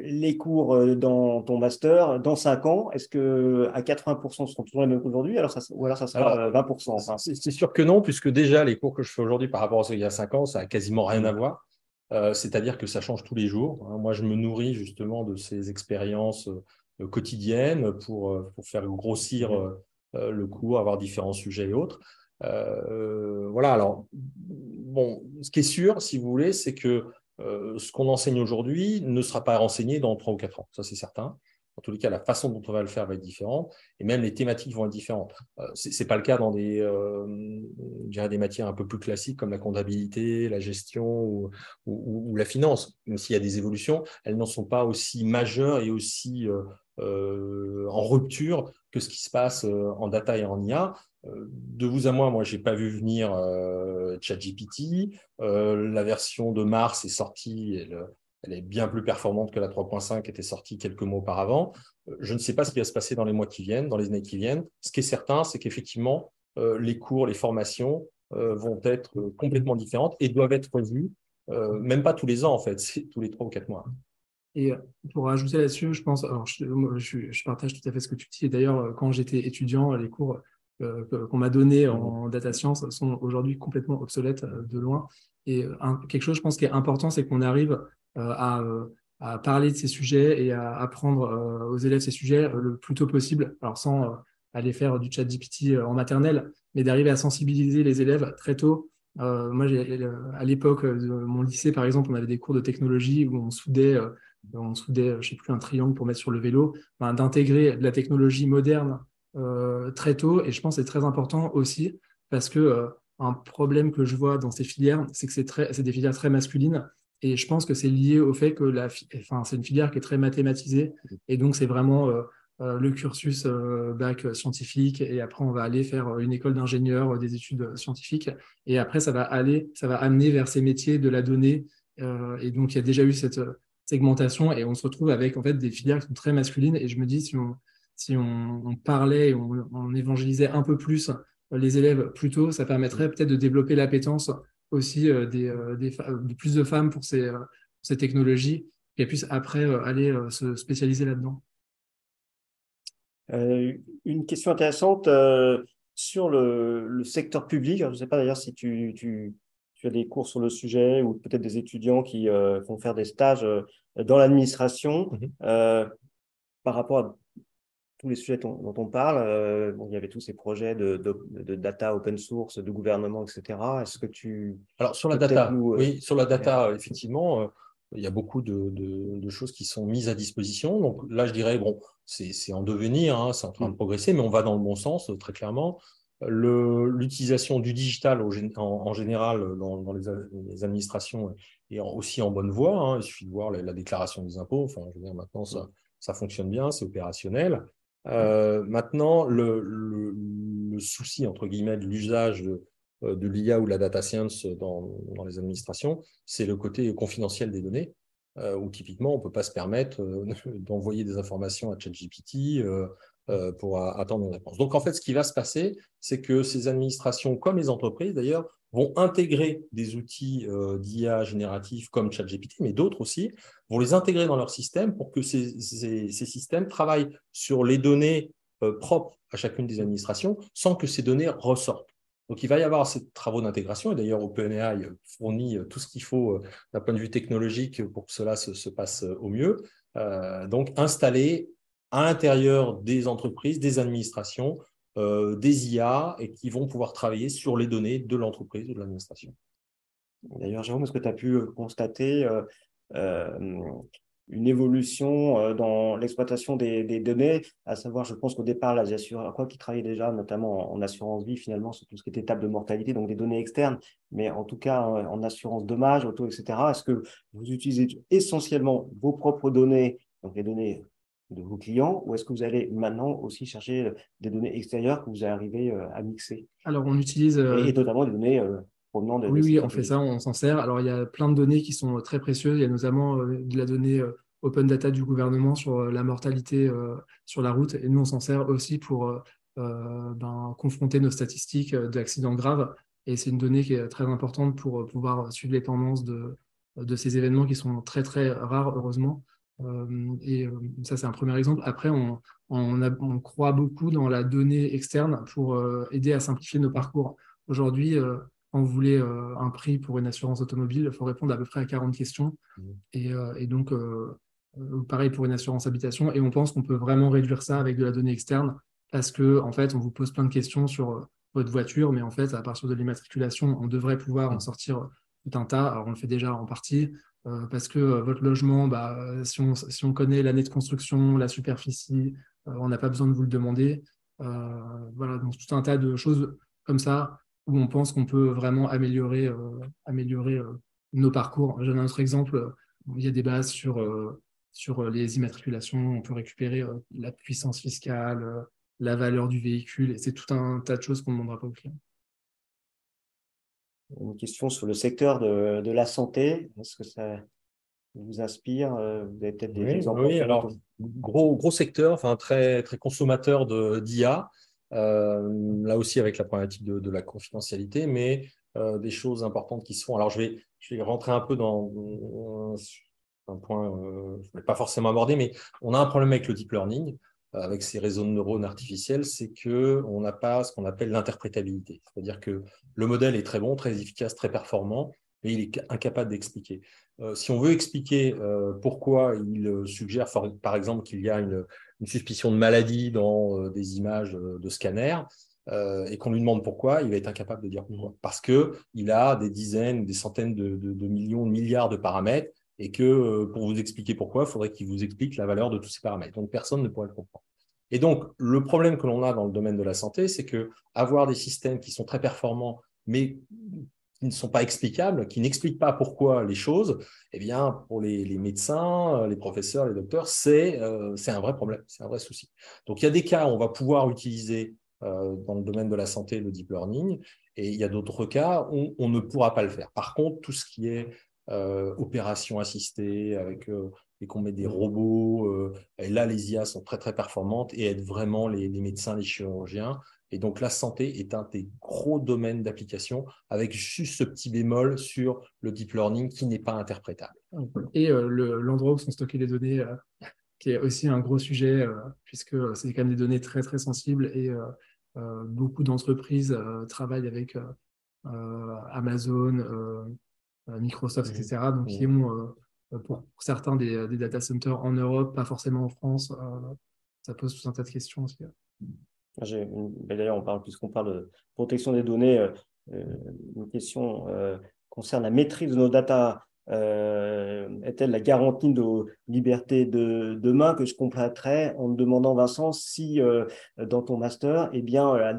les cours euh, dans ton master, dans 5 ans, est-ce que à 80% seront toujours les mêmes qu'aujourd'hui? Alors ça, Ou alors ça sera 20% C'est sûr que non, puisque déjà les cours que je fais aujourd'hui par rapport à ce qu'il y a 5 ans, ça n'a quasiment rien à voir. Euh, c'est-à-dire que ça change tous les jours. Hein. Moi, je me nourris justement de ces expériences euh, quotidiennes pour, pour faire grossir le cours, avoir différents sujets et autres. voilà, alors, bon, ce qui est sûr, si vous voulez, c'est que euh, ce qu'on enseigne aujourd'hui ne sera pas renseigné dans trois ou quatre ans, ça c'est certain. En tous les cas, la façon dont on va le faire va être différente et même les thématiques vont être différentes. Euh, ce n'est pas le cas dans des, euh, des matières un peu plus classiques comme la comptabilité, la gestion ou, la finance. Même s'il y a des évolutions, elles n'en sont pas aussi majeures et aussi en rupture que ce qui se passe en data et en IA de vous à moi, moi, j'ai pas vu venir euh, ChatGPT. Euh, la version de Mars est sortie, elle, est bien plus performante que la 3.5 qui était sortie quelques mois auparavant. Euh, je ne sais pas ce qui va se passer dans les mois qui viennent, dans les années qui viennent. Ce qui est certain, c'est qu'effectivement, les cours, les formations vont être complètement différentes et doivent être revues, même pas tous les ans en fait, c'est tous les trois ou quatre mois. Et pour ajouter là-dessus, je pense, alors je, partage tout à fait ce que tu dis. D'ailleurs, quand j'étais étudiant, les cours qu'on m'a données en data science sont aujourd'hui complètement obsolètes de loin. Et quelque chose, je pense, qui est important, c'est qu'on arrive à, à, parler de ces sujets et à apprendre aux élèves ces sujets le plus tôt possible, alors sans aller faire du chat GPT en maternelle, mais d'arriver à sensibiliser les élèves très tôt euh, moi, à l'époque de mon lycée, par exemple, on avait des cours de technologie où on soudait, euh, on soudait, je sais plus, un triangle pour mettre sur le vélo, ben, d'intégrer de la technologie moderne euh, très tôt. Et je pense que c'est très important aussi parce que un problème que je vois dans ces filières, c'est que c'est des filières très masculines. Et je pense que c'est lié au fait que la, enfin, c'est une filière qui est très mathématisée. Et donc, c'est vraiment euh, le cursus euh, bac scientifique. Et après on va aller faire une école d'ingénieur, des études scientifiques. Et après ça va aller, ça va amener vers ces métiers de la donnée. Euh, et donc il y a déjà eu cette segmentation. Et on se retrouve avec en fait des filières qui sont très masculines. Et je me dis si on si on, parlait, on, on, évangélisait un peu plus les élèves plus tôt, ça permettrait peut-être de développer l'appétence aussi des, des, plus de femmes pour ces, ces technologies et puissent après aller se spécialiser là-dedans. Euh, une question intéressante euh, sur le, secteur public. je ne sais pas d'ailleurs si tu, tu, as des cours sur le sujet ou peut-être des étudiants qui euh, vont faire des stages dans l'administration mhm. par rapport à tous les sujets dont, on parle. bon, il y avait tous ces projets de, de, data open source, de gouvernement, etc. Est-ce que tu... Alors sur la data, oui, sur la data, effectivement il y a beaucoup de, choses qui sont mises à disposition. Donc là, je dirais, bon, c'est en devenir, hein, c'est en train de mm. progresser, mais on va dans le bon sens, très clairement. L'utilisation du digital en, général dans, les, administrations est aussi en bonne voie. Hein. Il suffit de voir la, déclaration des impôts. Enfin, je veux dire, maintenant, ça, ça fonctionne bien, c'est opérationnel. Euh, maintenant, le, souci, entre guillemets, de l'usage de, euh, l'IA ou de la data science dans, les administrations, c'est le côté confidentiel des données, euh, où typiquement on ne peut pas se permettre d'envoyer des informations à ChatGPT pour attendre une réponse. Donc en fait, ce qui va se passer, c'est que ces administrations, comme les entreprises d'ailleurs, vont intégrer des outils d'IA génératifs comme ChatGPT, mais d'autres aussi, vont les intégrer dans leur système pour que ces, systèmes travaillent sur les données propres à chacune des administrations sans que ces données ressortent. Donc, il va y avoir ces travaux d'intégration, et d'ailleurs, OpenAI fournit euh, tout ce qu'il faut euh, d'un point de vue technologique pour que cela se, passe euh, au mieux. donc, installer à l'intérieur des entreprises, des administrations, des IA, et qui vont pouvoir travailler sur les données de l'entreprise ou de l'administration. D'ailleurs, Jérôme, est-ce que tu as pu constater une évolution euh, dans l'exploitation des, données, à savoir, je pense qu'au départ, les assureurs, quoi qu'ils travaillaient déjà, notamment en, assurance vie, finalement, sur tout ce qui était table de mortalité, donc des données externes, mais en tout cas en, assurance dommage, auto, etc. Est-ce que vous utilisez essentiellement vos propres données, donc les données de vos clients, ou est-ce que vous allez maintenant aussi chercher des données extérieures que vous arrivez euh, à mixer? Alors, on utilise... Euh, et, notamment des données oui, oui, on fait ça, on s'en sert. Alors, il y a plein de données qui sont très précieuses. Il y a notamment euh, de la donnée euh, open data du gouvernement sur euh, la mortalité sur la route. Et nous, on s'en sert aussi pour ben, confronter nos statistiques d'accidents graves. Et c'est une donnée qui est très importante pour pouvoir suivre les tendances de, de ces événements qui sont très, très rares, heureusement. Et ça, c'est un premier exemple. Après, on, on, on, croit beaucoup dans la donnée externe pour aider à simplifier nos parcours. Aujourd'hui, quand vous voulez euh, un prix pour une assurance automobile, il faut répondre à peu près à 40 questions. Mmh. Euh, et, donc, euh, pareil pour une assurance habitation. Et on pense qu'on peut vraiment réduire ça avec de la donnée externe parce que, en fait, on vous pose plein de questions sur votre voiture, mais en fait, à partir de l'immatriculation, on devrait pouvoir en mmh. sortir tout un tas. Alors, on le fait déjà en partie. parce que votre logement, bah, si, on, si, on, connaît l'année de construction, la superficie, on n'a pas besoin de vous le demander. voilà, donc tout un tas de choses comme ça où on pense qu'on peut vraiment améliorer, euh, euh, nos parcours. J'ai un autre exemple, il y a des bases sur, euh, sur les immatriculations, on peut récupérer la puissance fiscale, la valeur du véhicule, et c'est tout un tas de choses qu'on ne demandera pas aux clients. Une question sur le secteur de, de la santé. Est-ce que ça vous inspire Vous avez peut-être des exemples Oui, alors, gros, gros secteur, enfin, très, très consommateur d'IA. Euh, là aussi avec la problématique de, la confidentialité, mais euh, des choses importantes qui se font. Alors je vais, je vais rentrer un peu dans un point, euh, je ne vais pas forcément aborder, mais on a un problème avec le deep learning. Avec ces réseaux de neurones artificiels, c'est que on n'a pas ce qu'on appelle l'interprétabilité. C'est-à-dire que le modèle est très bon, très efficace, très performant, mais il est incapable d'expliquer. Euh, si on veut expliquer euh, pourquoi il euh, suggère, par exemple, qu'il y a une, suspicion de maladie dans des images de scanner, et qu'on lui demande pourquoi, il va être incapable de dire pourquoi. Parce qu'il a des dizaines, des centaines de, millions, de milliards de paramètres, et que pour vous expliquer pourquoi, il faudrait qu'il vous explique la valeur de tous ces paramètres. Donc personne ne pourrait le comprendre. Et donc, le problème que l'on a dans le domaine de la santé, c'est que avoir des systèmes qui sont très performants, mais qui ne sont pas explicables, qui n'expliquent pas pourquoi les choses, eh bien, pour les, médecins, les professeurs, les docteurs, euh, c'est un vrai problème, c'est un vrai souci. Donc, il y a des cas où on va pouvoir utiliser euh, dans le domaine de la santé le deep learning, et il y a d'autres cas où on ne pourra pas le faire. Par contre, tout ce qui est euh, opération assistée, avec et qu'on met des robots, et là, les IA sont très, très performantes et aident vraiment les médecins, les chirurgiens. Et donc, la santé est un des gros domaines d'application, avec juste ce petit bémol sur le deep learning qui n'est pas interprétable. Et euh, l'endroit où sont stockées les données, euh, qui est aussi un gros sujet, euh, puisque c'est quand même des données très, très sensibles et beaucoup d'entreprises travaillent avec Amazon, Microsoft, etc., donc qui ont, pour, certains, des, des, data centers en Europe, pas forcément en France. ça pose tout un tas de questions aussi. D'ailleurs, on parle, puisqu'on parle de protection des données, euh, euh, une question euh, concerne la maîtrise de nos data. Est-elle la garantie de nos libertés de demain que je compléterai en me demandant, Vincent, si dans ton master, eh bien, la,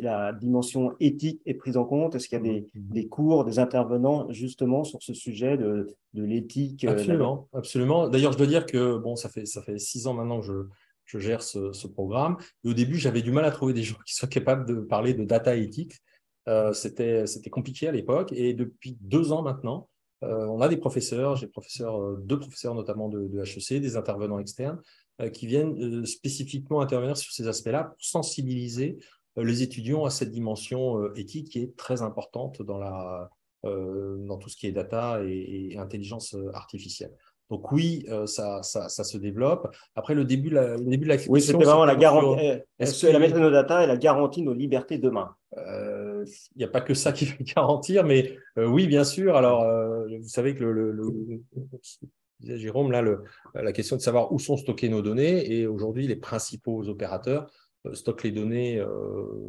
la, dimension éthique est prise en compte? Est-ce qu'il y a des, mmh. des, cours, des intervenants justement sur ce sujet de, de l'éthique Absolument, absolument. D'ailleurs, je dois dire que bon, ça fait, ça fait six ans maintenant que je, je gère ce, programme. Et au début, j'avais du mal à trouver des gens qui soient capables de parler de data éthique. Euh, C'était compliqué à l'époque. Et depuis deux ans maintenant, euh, on a des professeurs, j'ai professeurs, euh, deux professeurs notamment de, de HEC, des intervenants externes, euh, qui viennent spécifiquement intervenir sur ces aspects-là pour sensibiliser les étudiants à cette dimension éthique qui est très importante dans, la, dans tout ce qui est data et intelligence artificielle. Donc oui, euh, ça, ça, se développe. Après, le début, la, le début de la Oui, c'était vraiment la garantie. Est-ce que la maîtrise de nos data est la garantie de nos libertés demain? euh, Il n'y a pas que ça qui va garantir, mais euh, oui, bien sûr. Alors, vous savez que le, le, Jérôme, là, la question de savoir où sont stockées nos données, et aujourd'hui, les principaux opérateurs stockent les données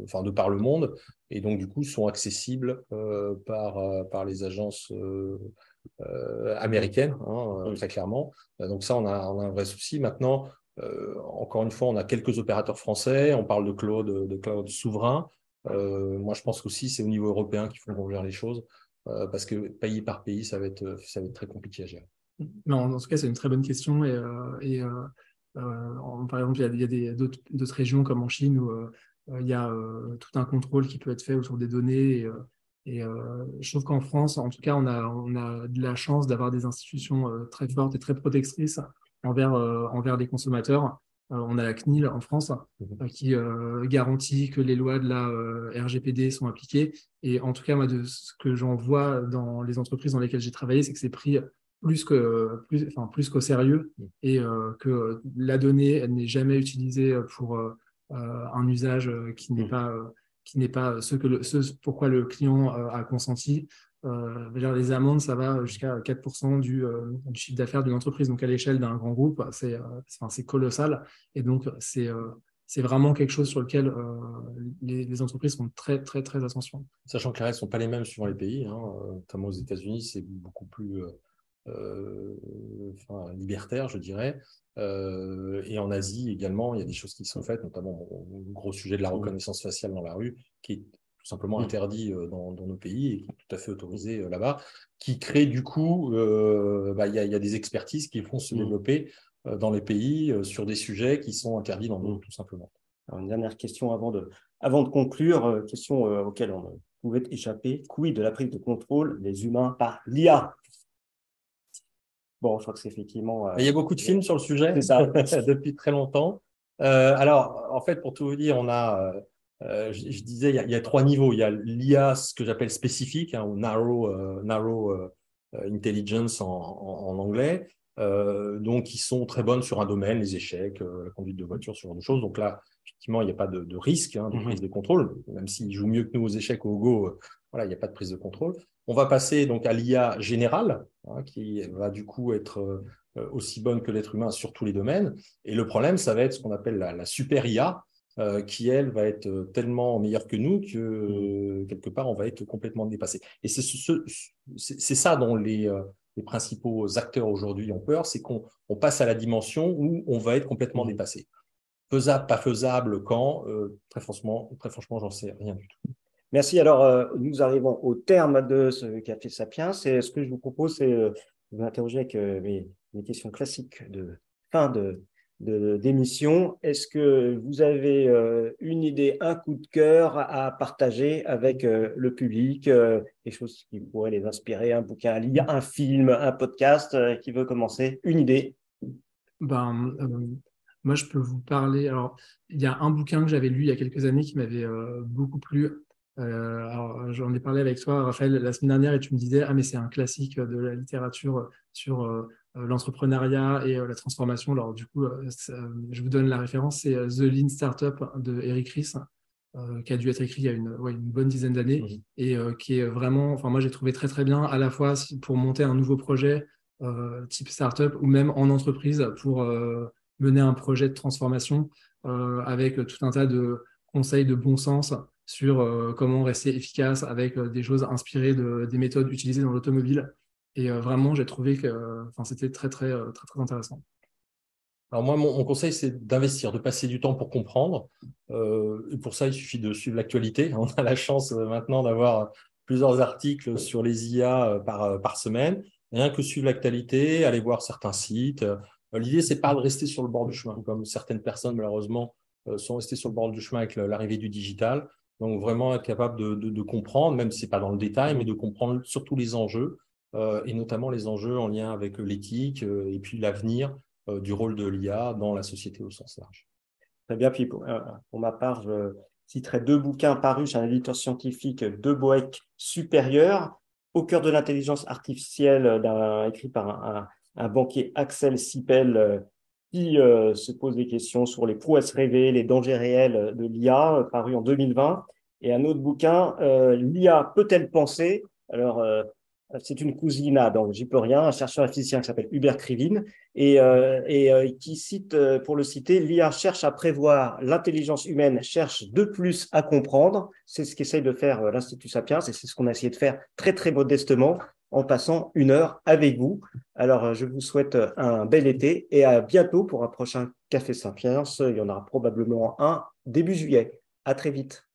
enfin, de par le monde, et donc, du coup, sont accessibles par, par les agences euh, américaine, hein, euh, très clairement. Euh, donc ça, on a, on a, un vrai souci. Maintenant, encore une fois, on a quelques opérateurs français, on parle de cloud, de cloud souverain. Moi, je pense qu'aussi, c'est au niveau européen qu'il faut gère les choses, parce que pays par pays, ça va être, ça va être très compliqué à gérer. Non, en tout cas, c'est une très bonne question. Et, par exemple, il y a, d'autres régions comme en Chine où il y a tout un contrôle qui peut être fait autour des données. Et, et euh, je trouve qu'en France, en tout cas, on a, de la chance d'avoir des institutions euh, très fortes et très protectrices envers, euh, envers les consommateurs. On a la CNIL en France mhm. qui garantit que les lois de la RGPD sont appliquées. Et en tout cas, moi, de ce que j'en vois dans les entreprises dans lesquelles j'ai travaillé, c'est que c'est pris plus que plus, enfin, plus qu'au sérieux mhm. et que la donnée n'est jamais utilisée pour un usage qui n'est mhm. pas qui n'est pas ce, que le, ce pourquoi le client euh, a consenti. Euh, les amendes, ça va jusqu'à 4% du, euh, du, chiffre d'affaires d'une entreprise. Donc, à l'échelle d'un grand groupe, c'est euh, colossal. Et donc, c'est c'est vraiment quelque chose sur lequel les, les, entreprises font très, très, très attention. Sachant que les règles ne sont pas les mêmes suivant les pays. Hein, notamment aux États-Unis, c'est beaucoup plus enfin, libertaire, je dirais. Euh, et en Asie également, il y a des choses qui sont faites, notamment le gros sujet de la reconnaissance faciale dans la rue, qui est tout simplement interdit euh, dans, nos pays et qui est tout à fait autorisé euh, là-bas, qui crée du coup, bah, il, y a, des expertises qui vont se développer dans les pays sur des sujets qui sont interdits dans d'autres, tout simplement. une dernière question avant de, avant de conclure, question auquel on pouvait échapper. Quid de la prise de contrôle des humains par l'IA Bon, je crois que c'est effectivement. Euh, il y a beaucoup de films sur le sujet ça. depuis très longtemps. Euh, alors, en fait, pour tout vous dire, on a, euh, je, disais, il y, a, trois niveaux. Il y a l'IA, ce que j'appelle spécifique, hein, ou narrow, narrow intelligence en, en, anglais. donc qui sont très bonnes sur un domaine, les échecs, la conduite de voiture, ce genre de choses. Donc là, effectivement, il n'y a pas de, risque hein, de mhm. prise de contrôle, même s'ils jouent mieux que nous aux échecs ou au Go, voilà, il n'y a pas de prise de contrôle. On va passer donc à l'IA générale, hein, qui va du coup être aussi bonne que l'être humain sur tous les domaines. Et le problème, ça va être ce qu'on appelle la, la super IA, euh, qui, elle, va être euh, tellement meilleure que nous que, euh, quelque part, on va être complètement dépassé. Et c'est ce, ça dont les, les principaux acteurs aujourd'hui ont peur, c'est qu'on on passe à la dimension où on va être complètement mmh. dépassé. Faisable, pas faisable, quand Très franchement, très franchement, j'en sais rien du tout. Merci. Alors, nous arrivons au terme de ce Café Sapiens. Et ce que je vous propose, c'est de vous interroger avec mes, mes questions classiques de fin de, d'émission. Est-ce que vous avez euh, une idée, un coup de cœur à partager avec euh, le public, euh, des choses qui pourraient les inspirer, un bouquin à lire, un film, un podcast qui veut commencer? Une idée? Ben, Moi, je peux vous parler. Alors, il y a un bouquin que j'avais lu il y a quelques années qui m'avait beaucoup plu. alors, j'en ai parlé avec toi, Raphaël, la semaine dernière, et tu me disais, ah, mais c'est un classique de la littérature sur l'entrepreneuriat et euh, la transformation. Alors, du coup, euh, je vous donne la référence, c'est The Lean Startup de Eric Ries, qui a dû être écrit il y a une, une bonne dizaine d'années et qui est vraiment, enfin, moi, j'ai trouvé très, très bien à la fois pour monter un nouveau projet type startup ou même en entreprise pour mener un projet de transformation avec tout un tas de conseils de bon sens sur comment rester efficace avec des choses inspirées de, des méthodes utilisées dans l'automobile et euh, vraiment, j'ai trouvé que c'était très, très, euh, très, très intéressant. Alors moi, mon, conseil, c'est d'investir, de passer du temps pour comprendre. Euh, et pour ça, il suffit de suivre l'actualité. On a la chance maintenant d'avoir plusieurs articles sur les IA par, par semaine. Rien que suivre l'actualité, aller voir certains sites. L'idée, c'est pas de rester sur le bord du chemin, comme certaines personnes, malheureusement, sont restées sur le bord du chemin avec l'arrivée du digital. Donc, vraiment être capable de, de, comprendre, même si ce n'est pas dans le détail, mais de comprendre surtout les enjeux et notamment les enjeux en lien avec l'éthique euh, et puis l'avenir euh, du rôle de l'IA dans la société au sens large. Très bien, puis pour, ma part, je citerai deux bouquins parus chez un éditeur scientifique de Boeck supérieur, au cœur de l'intelligence artificielle, écrit par un, banquier Axel Sipel, qui se pose des questions sur les prouesses rêvées, les dangers réels de l'IA, paru en 2020. Et un autre bouquin, L'IA peut-elle penser? Alors, c'est une cousine donc j'y peux rien, un chercheur physicien qui s'appelle Hubert Krivine, et, euh, et euh, qui cite, euh, pour le citer, l'IA cherche à prévoir, l'intelligence humaine cherche de plus à comprendre. C'est ce qu'essaye de faire l'Institut Sapiens, et c'est ce qu'on a essayé de faire très très modestement en passant une heure avec vous. Alors, je vous souhaite un bel été et à bientôt pour un prochain Café Sapiens. Il y en aura probablement un début juillet. À très vite.